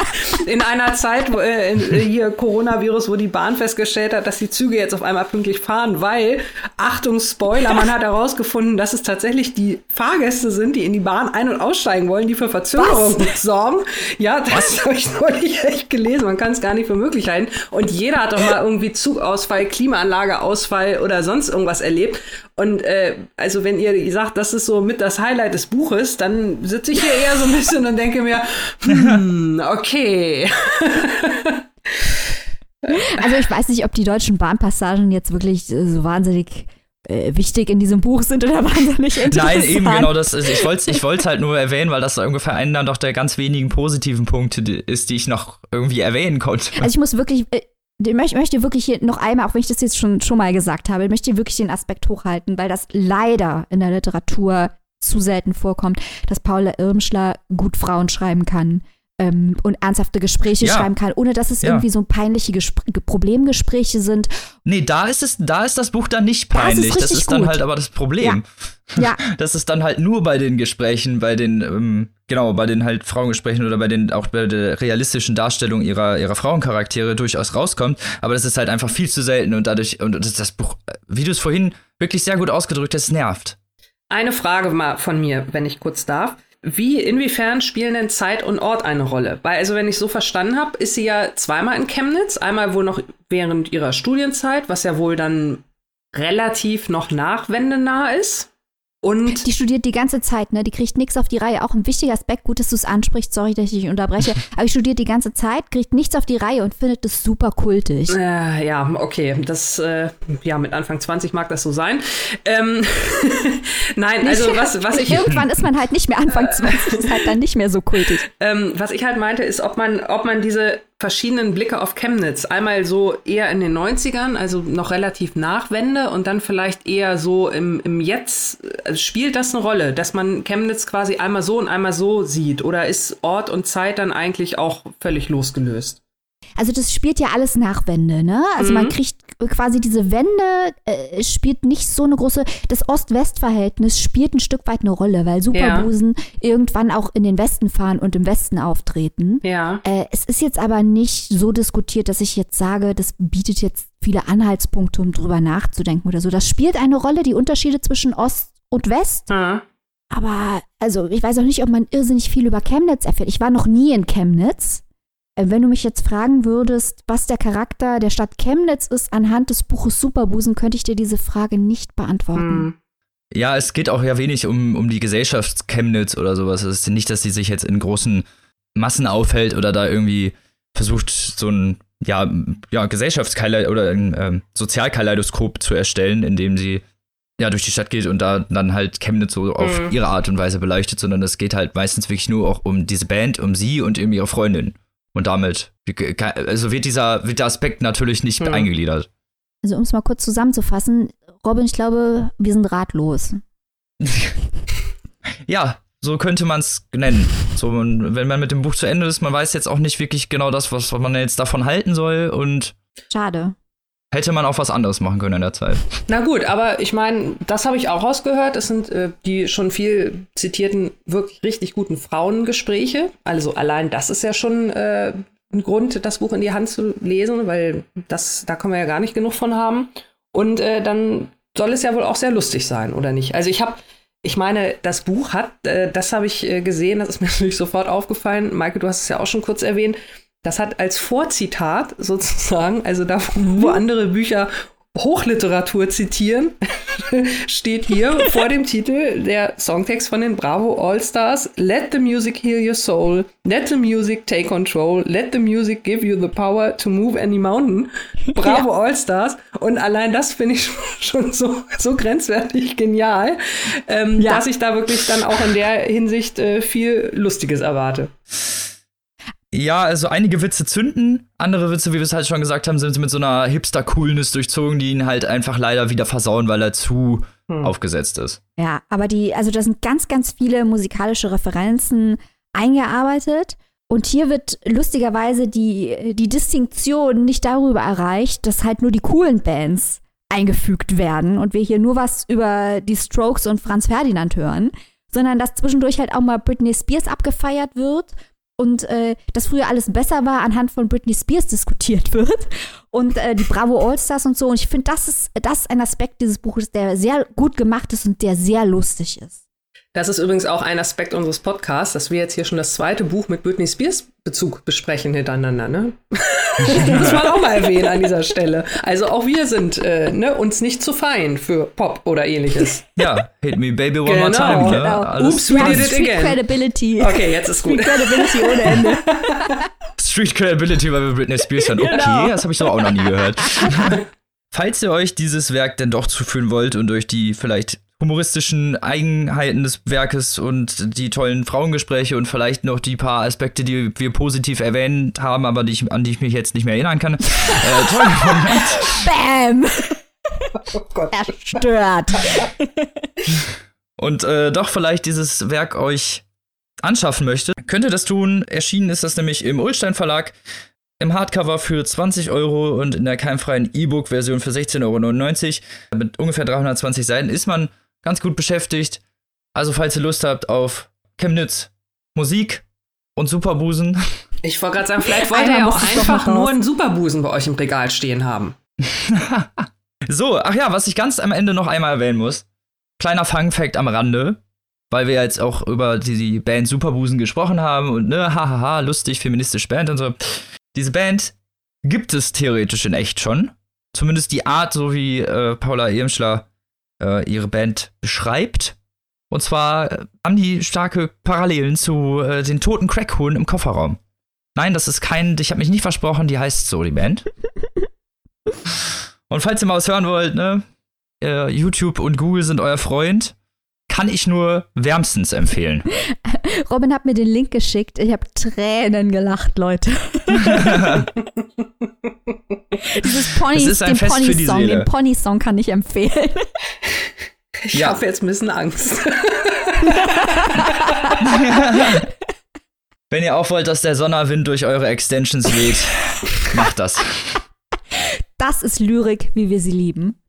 In einer Zeit, wo äh, in, äh, hier Coronavirus, wo die Bahn festgestellt hat, dass die Züge jetzt auf einmal pünktlich fahren, weil, Achtung, Spoiler, man hat herausgefunden, dass es tatsächlich die Fahrgäste sind, die in die Bahn ein- und aussteigen wollen, die für Verzögerung sorgen. Ja, das habe ich neulich echt gelesen. Man kann es gar nicht für möglich halten. Und jeder hat doch mal irgendwie Zugausfall, Klimaanlageausfall oder sonst irgendwas erlebt. Und äh, also wenn ihr sagt, das ist so mit das Highlight des Buches, dann sitze ich hier eher so ein bisschen und denke mir, hm, okay. Also ich weiß nicht, ob die deutschen Bahnpassagen jetzt wirklich äh, so wahnsinnig äh, wichtig in diesem Buch sind oder wahnsinnig interessant. Nein, eben genau das. Ist, ich wollte ich wollte halt nur erwähnen, weil das ungefähr einer doch der ganz wenigen positiven Punkte ist, die ich noch irgendwie erwähnen konnte. Also ich muss wirklich, äh, ich möchte, wirklich hier noch einmal, auch wenn ich das jetzt schon, schon mal gesagt habe, ich möchte hier wirklich den Aspekt hochhalten, weil das leider in der Literatur zu selten vorkommt, dass Paula Irmschler gut Frauen schreiben kann. Ähm, Und ernsthafte Gespräche Ja. schreiben kann, ohne dass es Ja. irgendwie so peinliche Gespr Problemgespräche sind. Nee, da ist es, da ist das Buch dann nicht Da ist peinlich. Das ist dann gut. halt aber das Problem. Ja, Das ist dann halt nur bei den Gesprächen, bei den, ähm, genau, bei den halt Frauengesprächen oder bei den, auch bei der realistischen Darstellung ihrer, ihrer Frauencharaktere durchaus rauskommt. Aber das ist halt einfach viel zu selten und dadurch, und das, das Buch, wie du es vorhin wirklich sehr gut ausgedrückt hast, nervt. Eine Frage mal von mir, wenn ich kurz darf. Wie, inwiefern spielen denn Zeit und Ort eine Rolle? Weil, also wenn ich so verstanden habe, ist sie ja zweimal in Chemnitz, einmal wohl noch während ihrer Studienzeit, was ja wohl dann relativ noch nachwendenah ist. Und die studiert die ganze Zeit, ne? Die kriegt nichts auf die Reihe. Auch ein wichtiger Aspekt, gut, dass du es ansprichst, sorry, dass ich dich unterbreche. Aber die studiert die ganze Zeit, kriegt nichts auf die Reihe und findet es super kultig. Äh, ja, okay, das, äh, ja, mit Anfang 20 mag das so sein. Ähm, Nein, also was, was ich, Irgendwann ist man halt nicht mehr Anfang 20, ist halt dann nicht mehr so kultig. ähm, was ich halt meinte, ist, ob man, ob man diese verschiedenen Blicke auf Chemnitz einmal so eher in den 90ern, also noch relativ Nachwende und dann vielleicht eher so im, im Jetzt, äh, spielt das eine Rolle, dass man Chemnitz quasi einmal so und einmal so sieht? Oder ist Ort und Zeit dann eigentlich auch völlig losgelöst? Also das spielt ja alles Nachwende, ne? Also Mhm. man kriegt quasi diese Wende, äh, spielt nicht so eine große, das Ost-West-Verhältnis spielt ein Stück weit eine Rolle, weil Superbusen irgendwann auch in den Westen fahren und im Westen auftreten. Ja. Äh, es ist jetzt aber nicht so diskutiert, dass ich jetzt sage, das bietet jetzt viele Anhaltspunkte, um drüber nachzudenken oder so. Das spielt eine Rolle, die Unterschiede zwischen Ost und West. Ah. Aber also ich weiß auch nicht, ob man irrsinnig viel über Chemnitz erfährt. Ich war noch nie in Chemnitz. Äh, Wenn du mich jetzt fragen würdest, was der Charakter der Stadt Chemnitz ist anhand des Buches Superbusen, könnte ich dir diese Frage nicht beantworten. Hm. Ja, es geht auch ja wenig um, um die Gesellschaft Chemnitz oder sowas. Es ist nicht, dass sie sich jetzt in großen Massen aufhält oder da irgendwie versucht, so ein ja, ja, Gesellschaftskaleidoskop oder ein ähm, Sozialkaleidoskop zu erstellen, indem sie ja, durch die Stadt geht und da dann halt Chemnitz so auf Mhm. ihre Art und Weise beleuchtet, sondern es geht halt meistens wirklich nur auch um diese Band, um sie und um ihre Freundin. Und damit, also wird dieser, wird der Aspekt natürlich nicht Mhm. eingegliedert. Also um es mal kurz zusammenzufassen, Robin, ich glaube, wir sind ratlos. Ja, so könnte man es nennen. So, wenn man mit dem Buch zu Ende ist, man weiß jetzt auch nicht wirklich genau das, was, was man jetzt davon halten soll und Schade. Hätte man auch was anderes machen können in der Zeit. Na gut, aber ich meine, das habe ich auch rausgehört. Das sind äh, die schon viel zitierten, wirklich richtig guten Frauengespräche. Also allein das ist ja schon äh, ein Grund, das Buch in die Hand zu lesen, weil das, da können wir ja gar nicht genug von haben. Und äh, dann soll es ja wohl auch sehr lustig sein, oder nicht? Also ich habe, ich meine, das Buch hat, äh, das habe ich äh, gesehen, das ist mir natürlich sofort aufgefallen. Maike, du hast es ja auch schon kurz erwähnt. Das hat als Vorzitat sozusagen, also da, wo andere Bücher Hochliteratur zitieren, steht hier vor dem Titel der Songtext von den Bravo All-Stars. Let the music heal your soul. Let the music take control. Let the music give you the power to move any mountain. Bravo All-Stars. Und allein das finde ich schon so, so grenzwertig genial, ähm, Ja. dass ich da wirklich dann auch in der Hinsicht äh, viel Lustiges erwarte. Ja, also einige Witze zünden, andere Witze, wie wir es halt schon gesagt haben, sind mit so einer Hipster-Coolness durchzogen, die ihn halt einfach leider wieder versauen, weil er zu Hm. aufgesetzt ist. Ja, aber die, also da sind ganz, ganz viele musikalische Referenzen eingearbeitet. Und hier wird lustigerweise die, die Distinktion nicht darüber erreicht, dass halt nur die coolen Bands eingefügt werden und wir hier nur was über die Strokes und Franz Ferdinand hören, sondern dass zwischendurch halt auch mal Britney Spears abgefeiert wird und äh, dass früher alles besser war, anhand von Britney Spears diskutiert wird und äh, die Bravo Allstars und so. Und ich finde, das ist, das ist ein Aspekt dieses Buches, der sehr gut gemacht ist und der sehr lustig ist. Das ist übrigens auch ein Aspekt unseres Podcasts, dass wir jetzt hier schon das zweite Buch mit Britney Spears Bezug besprechen hintereinander. Ne? Muss man auch mal erwähnen an dieser Stelle. Also auch wir sind äh, ne, uns nicht zu fein für Pop oder ähnliches. Ja, Hit Me Baby One Genau, More Time, ne? genau. Alles Ups, we Wir haben did it Street again. Credibility. Okay, jetzt ist gut. Street Credibility ohne Ende. Street Credibility, weil wir Britney Spears hören. Okay, Genau. das habe ich so auch noch nie gehört. Falls ihr euch dieses Werk denn doch zuführen wollt und durch die vielleicht humoristischen Eigenheiten des Werkes und die tollen Frauengespräche und vielleicht noch die paar Aspekte, die wir positiv erwähnt haben, aber die ich, an die ich mich jetzt nicht mehr erinnern kann, äh, toll. Bam! Oh Gott. Erstört. und äh, doch vielleicht dieses Werk euch anschaffen möchte, könnt ihr das tun. Erschienen ist das nämlich im Ulstein Verlag im Hardcover für 20 Euro und in der keimfreien E-Book-Version für 16,99 Euro. Mit ungefähr 320 Seiten ist man ganz gut beschäftigt. Also falls ihr Lust habt auf Chemnitz, Musik und Superbusen, Ich wollte gerade sagen, vielleicht wollt ihr ja auch einfach nur einen Superbusen bei euch im Regal stehen haben. So, ach ja, was ich ganz am Ende noch einmal erwähnen muss. Kleiner Fun-Fact am Rande, weil wir jetzt auch über die, die Band Superbusen gesprochen haben und ne, hahaha, lustig, feministisch Band und so. Diese Band gibt es theoretisch in echt schon. Zumindest die Art, so wie äh, Paula Ehmschler äh, ihre Band beschreibt. Und zwar äh, haben die starke Parallelen zu äh, den toten Crackhuhn im Kofferraum. Nein, das ist kein, ich habe mich nicht versprochen, die heißt so, die Band. Und falls ihr mal was hören wollt, ne, äh, YouTube und Google sind euer Freund, kann ich nur wärmstens empfehlen. Robin hat mir den Link geschickt. Ich habe Tränen gelacht, Leute. Dieses Pony, Es ist ein den Fest für die Pony-Song, Seele. den Pony-Song kann ich empfehlen. Ich Ja. habe jetzt ein bisschen Angst. Wenn ihr auch wollt, dass der Sonderwind durch eure Extensions weht, macht das. Das ist Lyrik, wie wir sie lieben.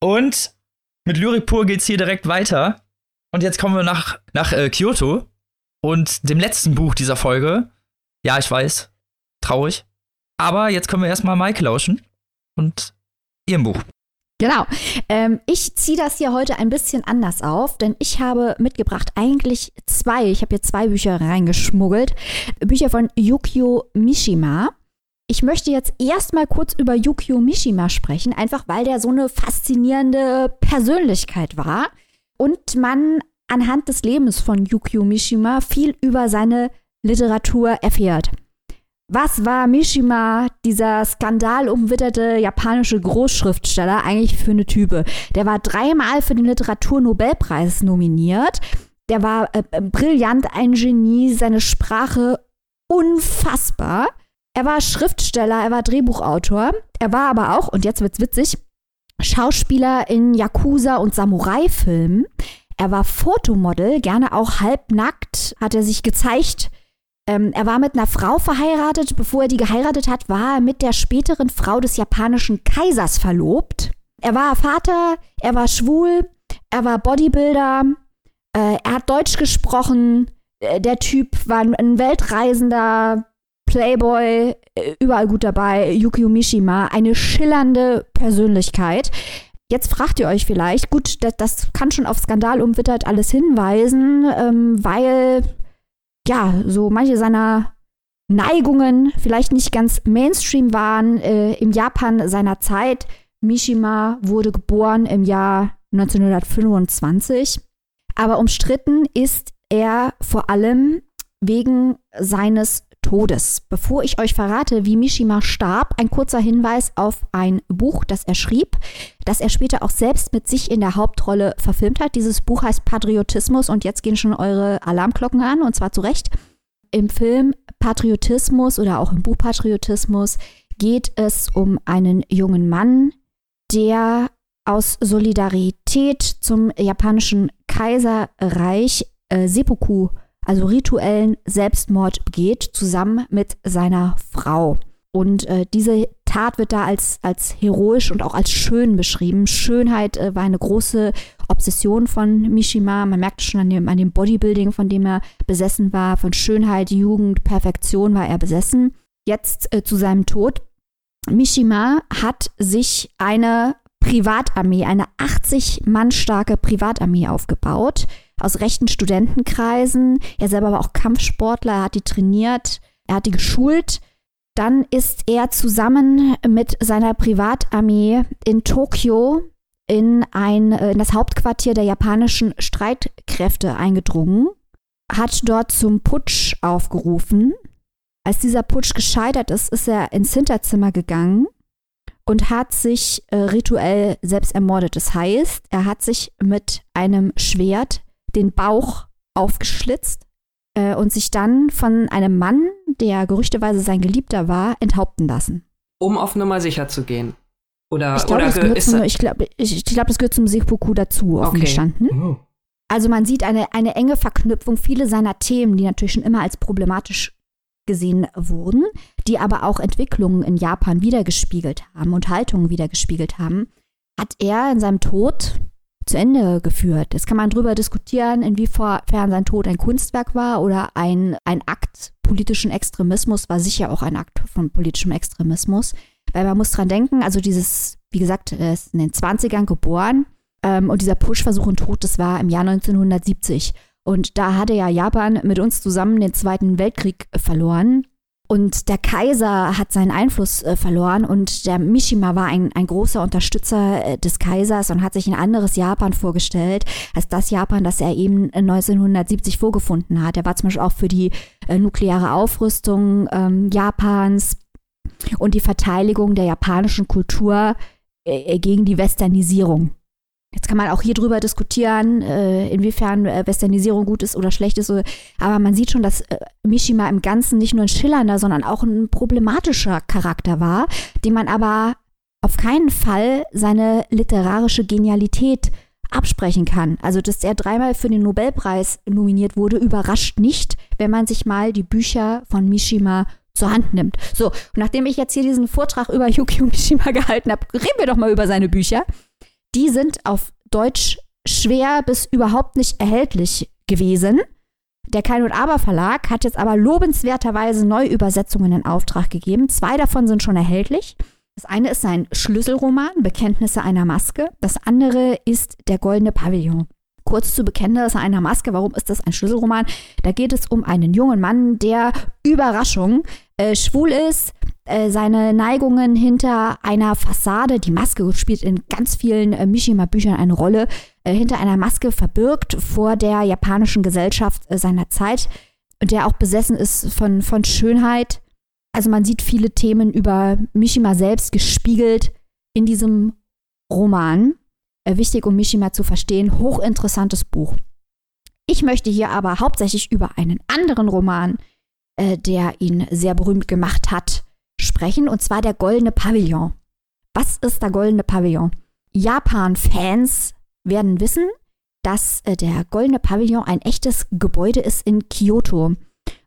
Und mit Lyrik pur geht's hier direkt weiter. Und jetzt kommen wir nach, nach äh, Kyoto und dem letzten Buch dieser Folge. Ja, ich weiß, traurig. Aber jetzt können wir erstmal Mike lauschen und ihrem Buch. Genau. Ähm, ich ziehe das hier heute ein bisschen anders auf, denn ich habe mitgebracht eigentlich zwei, ich habe hier zwei Bücher reingeschmuggelt. Bücher von Yukio Mishima. Ich möchte jetzt erstmal kurz über Yukio Mishima sprechen, einfach weil der so eine faszinierende Persönlichkeit war und man anhand des Lebens von Yukio Mishima viel über seine Literatur erfährt. Was war Mishima, dieser skandalumwitterte japanische Großschriftsteller, eigentlich für eine Type? Der war dreimal für den Literaturnobelpreis nominiert. Der war äh, äh, brillant, ein Genie, seine Sprache unfassbar. Er war Schriftsteller, er war Drehbuchautor. Er war aber auch, und jetzt wird's witzig, Schauspieler in Yakuza- und Samurai-Filmen. Er war Fotomodel, gerne auch halbnackt, hat er sich gezeigt. Ähm, er war mit einer Frau verheiratet. Bevor er die geheiratet hat, war er mit der späteren Frau des japanischen Kaisers verlobt. Er war Vater, er war schwul, er war Bodybuilder, äh, er hat Deutsch gesprochen. Äh, der Typ war ein Weltreisender, Playboy, äh, überall gut dabei, Yukio Mishima, eine schillernde Persönlichkeit. Jetzt fragt ihr euch vielleicht, gut, das, das kann schon auf Skandal umwittert alles hinweisen, ähm, weil ja, so manche seiner Neigungen vielleicht nicht ganz Mainstream waren äh, im Japan seiner Zeit. Mishima wurde geboren im Jahr 1925, aber umstritten ist er vor allem wegen seines Todes. Bevor ich euch verrate, wie Mishima starb, ein kurzer Hinweis auf ein Buch, das er schrieb, das er später auch selbst mit sich in der Hauptrolle verfilmt hat. Dieses Buch heißt Patriotismus und jetzt gehen schon eure Alarmglocken an und zwar zu Recht. Im Film Patriotismus oder auch im Buch Patriotismus geht es um einen jungen Mann, der aus Solidarität zum japanischen Kaiserreich äh, Seppuku also rituellen Selbstmord begeht, zusammen mit seiner Frau. Und äh, diese Tat wird da als, als heroisch und auch als schön beschrieben. Schönheit äh, war eine große Obsession von Mishima. Man merkt schon an dem, an dem Bodybuilding, von dem er besessen war. Von Schönheit, Jugend, Perfektion war er besessen. Jetzt äh, zu seinem Tod. Mishima hat sich eine Privatarmee, eine 80 Mann starke Privatarmee aufgebaut aus rechten Studentenkreisen. Er selber war auch Kampfsportler, er hat die trainiert, er hat die geschult. Dann ist er zusammen mit seiner Privatarmee in Tokio in, ein, in das Hauptquartier der japanischen Streitkräfte eingedrungen, hat dort zum Putsch aufgerufen. Als dieser Putsch gescheitert ist, ist er ins Hinterzimmer gegangen und hat sich äh, rituell selbst ermordet. Das heißt, er hat sich mit einem Schwert den Bauch aufgeschlitzt äh, und sich dann von einem Mann, der gerüchteweise sein Geliebter war, enthaupten lassen. Um auf Nummer sicher zu gehen. Oder, ich glaube, das, gehört zum, ich glaub, ich, ich glaub, das gehört zum Seppuku dazu, offen okay. gestanden. Oh. Also man sieht eine, eine enge Verknüpfung. Viele seiner Themen, die natürlich schon immer als problematisch gesehen wurden, die aber auch Entwicklungen in Japan wiedergespiegelt haben und Haltungen wiedergespiegelt haben, hat er in seinem Tod zu Ende geführt. Jetzt kann man darüber diskutieren, inwiefern sein Tod ein Kunstwerk war oder ein, ein Akt politischen Extremismus, war sicher auch ein Akt von politischem Extremismus. Weil man muss dran denken, also dieses, wie gesagt, er ist in den 20ern geboren ähm, und dieser Push-Versuch und Tod, das war im Jahr 1970. Und da hatte ja Japan mit uns zusammen den Zweiten Weltkrieg verloren. Und der Kaiser hat seinen Einfluss äh, verloren und der Mishima war ein, ein großer Unterstützer äh, des Kaisers und hat sich ein anderes Japan vorgestellt, als das Japan, das er eben 1970 vorgefunden hat. Er war zum Beispiel auch für die äh, nukleare Aufrüstung ähm, Japans und die Verteidigung der japanischen Kultur äh, gegen die Westernisierung. Jetzt kann man auch hier drüber diskutieren, äh, inwiefern äh, Westernisierung gut ist oder schlecht ist. Aber man sieht schon, dass äh, Mishima im Ganzen nicht nur ein schillernder, sondern auch ein problematischer Charakter war, dem man aber auf keinen Fall seine literarische Genialität absprechen kann. Also, dass er dreimal für den Nobelpreis nominiert wurde, überrascht nicht, wenn man sich mal die Bücher von Mishima zur Hand nimmt. So, und nachdem ich jetzt hier diesen Vortrag über Yukio Mishima gehalten habe, reden wir doch mal über seine Bücher die sind auf Deutsch schwer bis überhaupt nicht erhältlich gewesen. Der Kein und Aber Verlag hat jetzt aber lobenswerterweise Neuübersetzungen in Auftrag gegeben. Zwei davon sind schon erhältlich. Das eine ist sein Schlüsselroman Bekenntnisse einer Maske. Das andere ist Der goldene Pavillon. Kurz zu Bekenntnisse einer Maske. Warum ist das ein Schlüsselroman? Da geht es um einen jungen Mann, der Überraschung äh, schwul ist, äh, seine Neigungen hinter einer Fassade, die Maske spielt in ganz vielen äh, Mishima-Büchern eine Rolle, äh, hinter einer Maske verbirgt vor der japanischen Gesellschaft äh, seiner Zeit und der auch besessen ist von, von Schönheit Also man sieht viele Themen über Mishima selbst gespiegelt in diesem Roman. Äh, wichtig, um Mishima zu verstehen. Hochinteressantes Buch. Ich möchte hier aber hauptsächlich über einen anderen Roman, äh, der ihn sehr berühmt gemacht hat, sprechen, und zwar der Goldene Pavillon. Was ist der Goldene Pavillon? Japan-Fans werden wissen, dass äh, der Goldene Pavillon ein echtes Gebäude ist in Kyoto.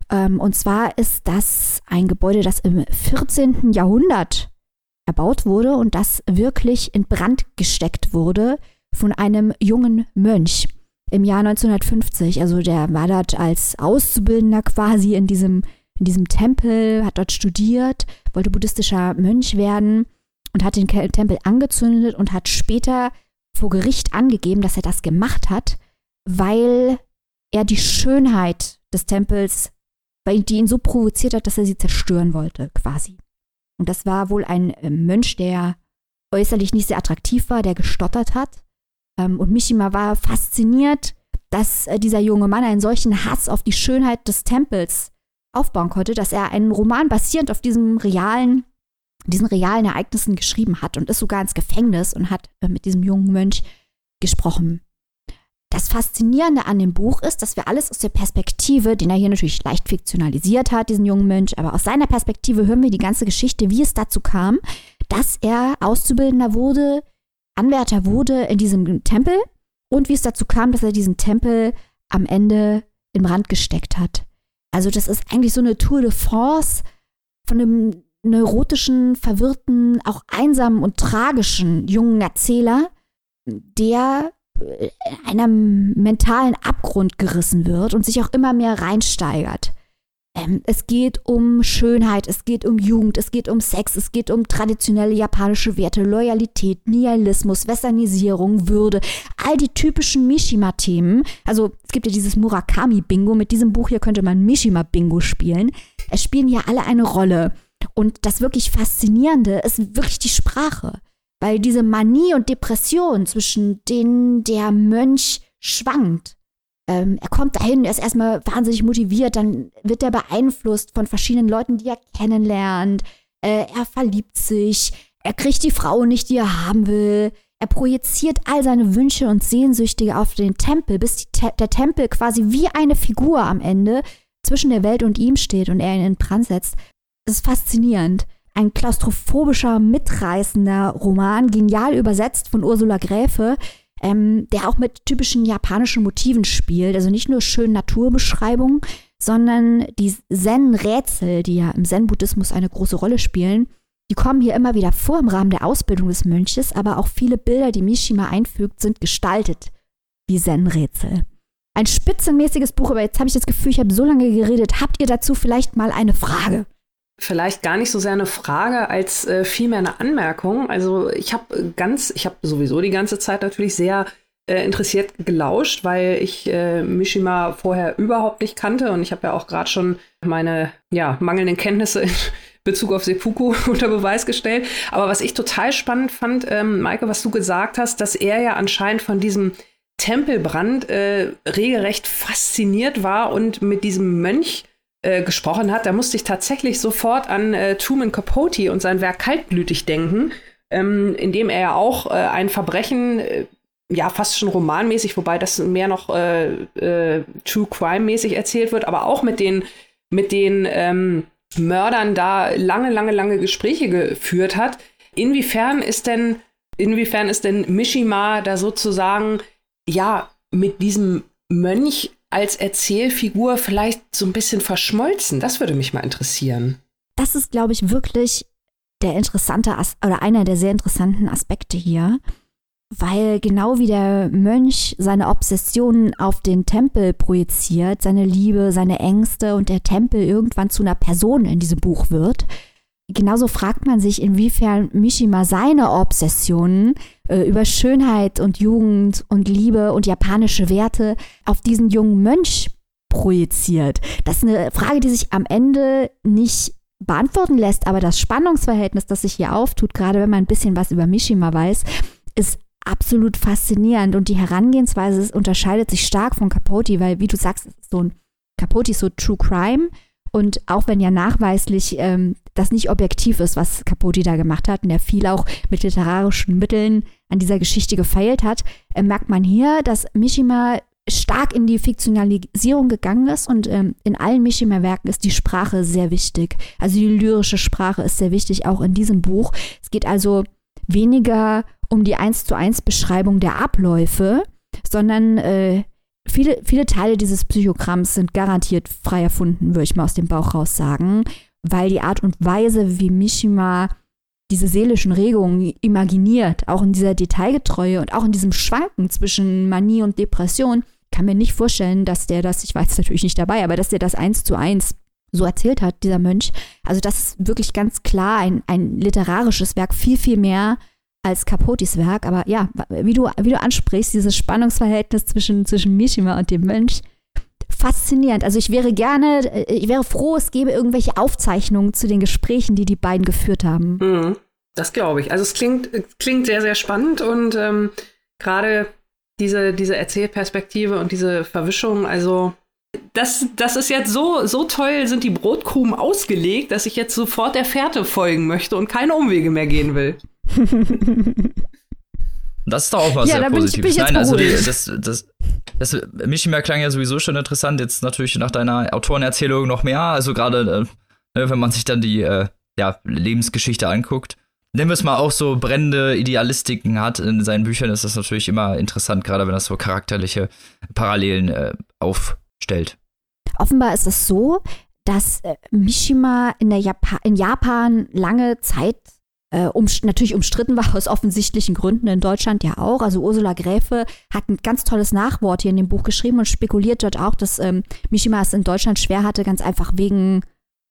Ähm, und zwar ist das ein Gebäude, das im 14. Jahrhundert erbaut wurde und das wirklich in Brand gesteckt wurde von einem jungen Mönch im Jahr 1950. Also der war dort als Auszubildender quasi in diesem, in diesem Tempel, hat dort studiert, wollte buddhistischer Mönch werden und hat den Tempel angezündet und hat später vor Gericht angegeben, dass er das gemacht hat, weil er die Schönheit des Tempels, weil die ihn so provoziert hat, dass er sie zerstören wollte, quasi. Und das war wohl ein äh, Mönch, der äußerlich nicht sehr attraktiv war, der gestottert hat. Ähm, und Mishima war fasziniert, dass äh, dieser junge Mann einen solchen Hass auf die Schönheit des Tempels aufbauen konnte, dass er einen Roman basierend auf diesem realen, diesen realen Ereignissen geschrieben hat und ist sogar ins Gefängnis und hat äh, mit diesem jungen Mönch gesprochen. Das Faszinierende an dem Buch ist, dass wir alles aus der Perspektive, den er hier natürlich leicht fiktionalisiert hat, diesen jungen Mönch, aber aus seiner Perspektive hören wir die ganze Geschichte, wie es dazu kam, dass er Auszubildender wurde, Anwärter wurde in diesem Tempel und wie es dazu kam, dass er diesen Tempel am Ende in Brand gesteckt hat. Also das ist eigentlich so eine Tour de force von einem neurotischen, verwirrten, auch einsamen und tragischen jungen Erzähler, der einem mentalen Abgrund gerissen wird und sich auch immer mehr reinsteigert. Ähm, es geht um Schönheit, es geht um Jugend, es geht um Sex, es geht um traditionelle japanische Werte, Loyalität, Nihilismus, Westernisierung, Würde, all die typischen Mishima-Themen. Also es gibt ja dieses Murakami-Bingo, mit diesem Buch hier könnte man Mishima-Bingo spielen. Es spielen hier alle eine Rolle. Und das wirklich Faszinierende ist wirklich die Sprache. Weil diese Manie und Depression, zwischen denen der Mönch schwankt, ähm, er kommt dahin, er ist erstmal wahnsinnig motiviert, dann wird er beeinflusst von verschiedenen Leuten, die er kennenlernt. Äh, er verliebt sich, er kriegt die Frau nicht, die er haben will. Er projiziert all seine Wünsche und Sehnsüchtige auf den Tempel, bis Te der Tempel quasi wie eine Figur am Ende zwischen der Welt und ihm steht und er ihn in Brand setzt. Das ist faszinierend ein klaustrophobischer, mitreißender Roman, genial übersetzt von Ursula Gräfe, ähm, der auch mit typischen japanischen Motiven spielt. Also nicht nur schön Naturbeschreibungen, sondern die Zen-Rätsel, die ja im Zen-Buddhismus eine große Rolle spielen, die kommen hier immer wieder vor im Rahmen der Ausbildung des Mönches, aber auch viele Bilder, die Mishima einfügt, sind gestaltet wie Zen-Rätsel. Ein spitzenmäßiges Buch, aber jetzt habe ich das Gefühl, ich habe so lange geredet. Habt ihr dazu vielleicht mal eine Frage? Vielleicht gar nicht so sehr eine Frage als äh, vielmehr eine Anmerkung. Also ich habe ganz, ich habe sowieso die ganze Zeit natürlich sehr äh, interessiert gelauscht, weil ich äh, Mishima vorher überhaupt nicht kannte und ich habe ja auch gerade schon meine ja, mangelnden Kenntnisse in Bezug auf Seppuku unter Beweis gestellt. Aber was ich total spannend fand, ähm, Maike, was du gesagt hast, dass er ja anscheinend von diesem Tempelbrand äh, regelrecht fasziniert war und mit diesem Mönch äh, gesprochen hat, da musste ich tatsächlich sofort an äh, Truman Capote und sein Werk Kaltblütig denken, ähm, in dem er ja auch äh, ein Verbrechen, äh, ja fast schon romanmäßig, wobei das mehr noch äh, True Crime-mäßig erzählt wird, aber auch mit den, mit den ähm, Mördern da lange, lange, lange Gespräche geführt hat. Inwiefern ist denn, inwiefern ist denn Mishima da sozusagen, ja, mit diesem Mönch als Erzählfigur vielleicht so ein bisschen verschmolzen? Das würde mich mal interessieren. Das ist, glaube ich, wirklich der interessante As oder einer der sehr interessanten Aspekte hier, weil genau wie der Mönch seine Obsessionen auf den Tempel projiziert, seine Liebe, seine Ängste und der Tempel irgendwann zu einer Person in diesem Buch wird, genauso fragt man sich, inwiefern Mishima seine Obsessionen über Schönheit und Jugend und Liebe und japanische Werte auf diesen jungen Mönch projiziert. Das ist eine Frage, die sich am Ende nicht beantworten lässt, aber das Spannungsverhältnis, das sich hier auftut, gerade wenn man ein bisschen was über Mishima weiß, ist absolut faszinierend und die Herangehensweise unterscheidet sich stark von Capote, weil wie du sagst, so ein Capote ist so True Crime Und auch wenn ja nachweislich ähm, das nicht objektiv ist, was Capote da gemacht hat, und er viel auch mit literarischen Mitteln an dieser Geschichte gefeilt hat, äh, merkt man hier, dass Mishima stark in die Fiktionalisierung gegangen ist und ähm, in allen Mishima-Werken ist die Sprache sehr wichtig. Also die lyrische Sprache ist sehr wichtig, auch in diesem Buch. Es geht also weniger um die eins zu eins Beschreibung der Abläufe, sondern äh, viele, viele Teile dieses Psychogramms sind garantiert frei erfunden, würde ich mal aus dem Bauch raus sagen, weil die Art und Weise, wie Mishima diese seelischen Regungen imaginiert, auch in dieser Detailgetreue und auch in diesem Schwanken zwischen Manie und Depression, kann mir nicht vorstellen, dass der das, ich war jetzt natürlich nicht dabei, aber dass der das eins zu eins so erzählt hat, dieser Mönch. Also das ist wirklich ganz klar ein, ein literarisches Werk, viel, viel mehr als Capotis Werk. Aber ja, wie du, wie du ansprichst, dieses Spannungsverhältnis zwischen, zwischen Mishima und dem Mönch, faszinierend. Also ich wäre gerne, äh, ich wäre froh, es gäbe irgendwelche Aufzeichnungen zu den Gesprächen, die die beiden geführt haben. Mhm, das glaube ich. Also es klingt, klingt sehr, sehr spannend und ähm, gerade diese, diese Erzählperspektive und diese Verwischung, also das, das ist jetzt so, so toll, sind die Brotkrumen ausgelegt, dass ich jetzt sofort der Fährte folgen möchte und keine Umwege mehr gehen will. Das ist doch auch was ja, sehr Positives. Nein, also die, das, das, das Mishima klang ja sowieso schon interessant, jetzt natürlich nach deiner Autorenerzählung noch mehr. Also gerade, äh, wenn man sich dann die äh, ja, Lebensgeschichte anguckt nennen wir es mal auch so brennende Idealistiken hat in seinen Büchern, ist das natürlich immer interessant, gerade wenn das so charakterliche Parallelen äh, aufstellt. Offenbar ist es so, dass äh, Mishima in, Japa in Japan lange Zeit äh, um, natürlich umstritten war, aus offensichtlichen Gründen, in Deutschland ja auch. Also Ursula Gräfe hat ein ganz tolles Nachwort hier in dem Buch geschrieben und spekuliert dort auch, dass ähm, Mishima es in Deutschland schwer hatte, ganz einfach wegen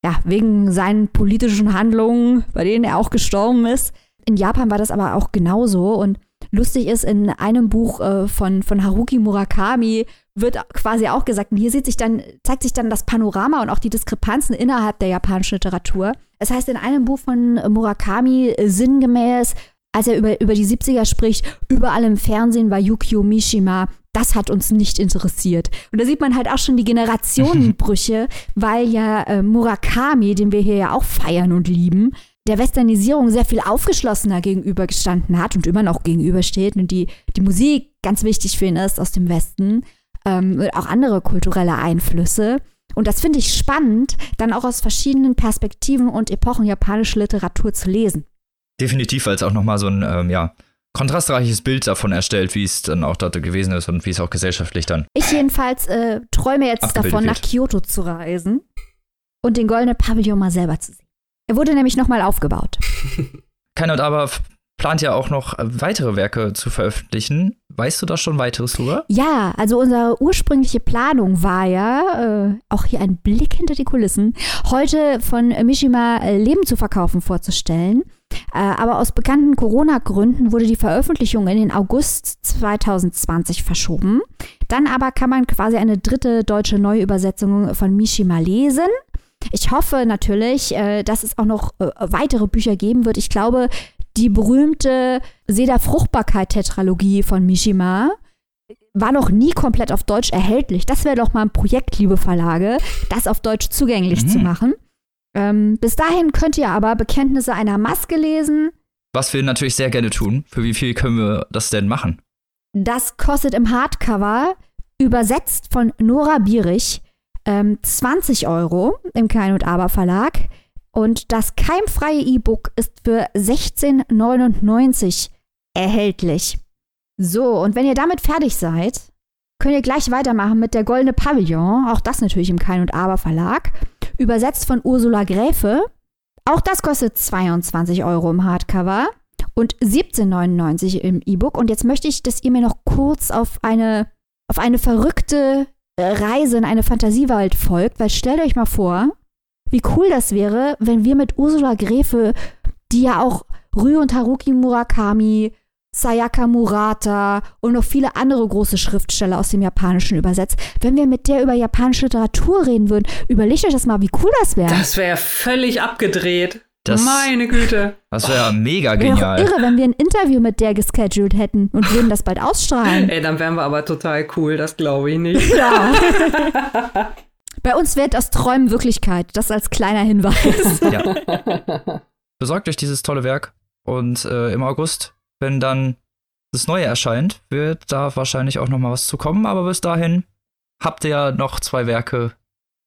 ja, wegen seinen politischen Handlungen, bei denen er auch gestorben ist. In Japan war das aber auch genauso und lustig ist, in einem Buch äh, von, von Haruki Murakami wird quasi auch gesagt, und hier sieht sich dann, zeigt sich dann das Panorama und auch die Diskrepanzen innerhalb der japanischen Literatur. Es heißt in einem Buch von Murakami äh, sinngemäß, als er über, über die 70er spricht, überall im Fernsehen war Yukio Mishima das hat uns nicht interessiert. Und da sieht man halt auch schon die Generationenbrüche, weil ja äh, Murakami, den wir hier ja auch feiern und lieben, der Westernisierung sehr viel aufgeschlossener gegenübergestanden hat und immer noch gegenübersteht und die, die Musik ganz wichtig für ihn ist aus dem Westen ähm, und auch andere kulturelle Einflüsse. Und das finde ich spannend, dann auch aus verschiedenen Perspektiven und Epochen japanische Literatur zu lesen. Definitiv, weil es auch nochmal so ein, ähm, ja, kontrastreiches Bild davon erstellt, wie es dann auch dort gewesen ist und wie es auch gesellschaftlich dann. Ich jedenfalls äh, träume jetzt davon, nach Kyoto zu reisen und den goldenen Pavillon mal selber zu sehen. Er wurde nämlich nochmal aufgebaut. Keiner aber plant ja auch noch weitere Werke zu veröffentlichen. Weißt du da schon weiteres drüber? Ja, also unsere ursprüngliche Planung war ja, äh, auch hier ein Blick hinter die Kulissen, heute von Mishima äh, Leben zu verkaufen vorzustellen. Äh, aber aus bekannten Corona-Gründen wurde die Veröffentlichung in den August 2020 verschoben. Dann aber kann man quasi eine dritte deutsche Neuübersetzung von Mishima lesen. Ich hoffe natürlich, äh, dass es auch noch äh, weitere Bücher geben wird. Ich glaube, die berühmte Seda Fruchtbarkeit-Tetralogie von Mishima war noch nie komplett auf Deutsch erhältlich. Das wäre doch mal ein Projekt, liebe Verlage, das auf Deutsch zugänglich mhm. zu machen. Ähm, bis dahin könnt ihr aber Bekenntnisse einer Maske lesen. Was wir natürlich sehr gerne tun. Für wie viel können wir das denn machen? Das kostet im Hardcover, übersetzt von Nora Bierich, ähm, 20 Euro im Kein und Aber Verlag. Und das keimfreie E-Book ist für 16,99 erhältlich. So, und wenn ihr damit fertig seid, könnt ihr gleich weitermachen mit der Goldene Pavillon, auch das natürlich im Kein und Aber Verlag übersetzt von Ursula Gräfe. Auch das kostet 22 Euro im Hardcover und 17,99 im E-Book. Und jetzt möchte ich, dass ihr mir noch kurz auf eine, auf eine verrückte Reise in eine Fantasiewelt folgt, weil stellt euch mal vor, wie cool das wäre, wenn wir mit Ursula Gräfe, die ja auch Rü und Haruki Murakami, Sayaka Murata und noch viele andere große Schriftsteller aus dem Japanischen übersetzt. Wenn wir mit der über japanische Literatur reden würden, überlegt euch das mal, wie cool das wäre. Das wäre völlig abgedreht. Das, Meine Güte. Das wäre mega genial. Wäre irre, wenn wir ein Interview mit der gescheduled hätten und würden das bald ausstrahlen. Ey, dann wären wir aber total cool, das glaube ich nicht. Ja. Bei uns wird das Träumen Wirklichkeit. Das als kleiner Hinweis. Ja. Besorgt euch dieses tolle Werk und äh, im August, wenn dann das Neue erscheint, wird da wahrscheinlich auch noch mal was zu kommen. Aber bis dahin habt ihr ja noch zwei Werke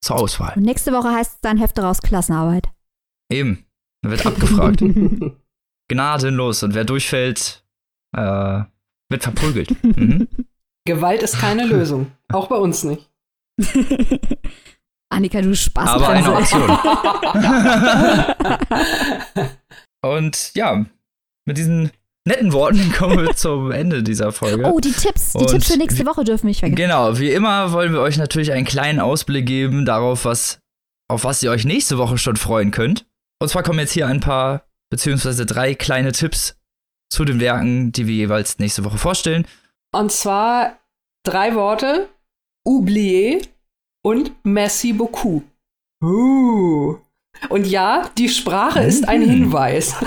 zur Auswahl. Und nächste Woche heißt es dann Hefte raus Klassenarbeit. Eben. Dann wird abgefragt. Gnadenlos. Und wer durchfällt, äh, wird verprügelt. Mhm. Gewalt ist keine Lösung. Auch bei uns nicht. Annika, du Spaß. Aber eine Option. Und ja, mit diesen netten Worten kommen wir zum Ende dieser Folge. Oh, die Tipps. Die Und Tipps für nächste Woche dürfen nicht vergessen. Genau, wie immer wollen wir euch natürlich einen kleinen Ausblick geben darauf, was, auf was ihr euch nächste Woche schon freuen könnt. Und zwar kommen jetzt hier ein paar, beziehungsweise drei kleine Tipps zu den Werken, die wir jeweils nächste Woche vorstellen. Und zwar drei Worte: oublier und merci beaucoup. Uh. Und ja, die Sprache ist ein Mhm. Hinweis.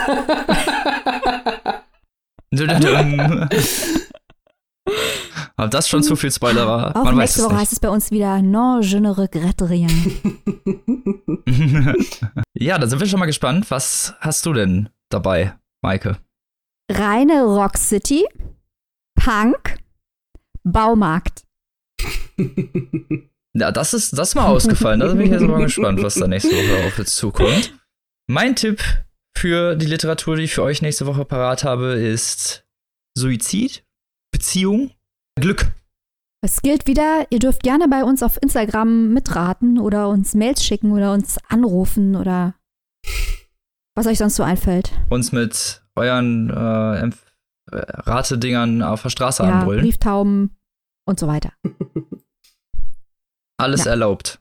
Ob das schon zu viel Spoiler war, Auch man weiß es Woche heißt es bei uns wieder Non, je ne regrette rien. ja, da sind wir schon mal gespannt. Was hast du denn dabei, Maike? Reine Rock City, Punk, Baumarkt. Ja, das ist, das ist mal ausgefallen. Da bin ich jetzt mal gespannt, was da nächste Woche auf uns zukommt. Mein Tipp für die Literatur, die ich für euch nächste Woche parat habe, ist Suizid, Beziehung, Glück. Es gilt wieder, ihr dürft gerne bei uns auf Instagram mitraten oder uns Mails schicken oder uns anrufen oder was euch sonst so einfällt. Uns mit euren äh, äh, Ratedingern auf der Straße Ja, anbrüllen. Brieftauben und so weiter. Alles Ja. erlaubt.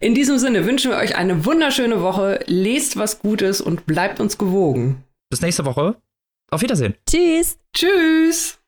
In diesem Sinne wünschen wir euch eine wunderschöne Woche. Lest was Gutes und bleibt uns gewogen. Bis nächste Woche. Auf Wiedersehen. Tschüss! Tschüss!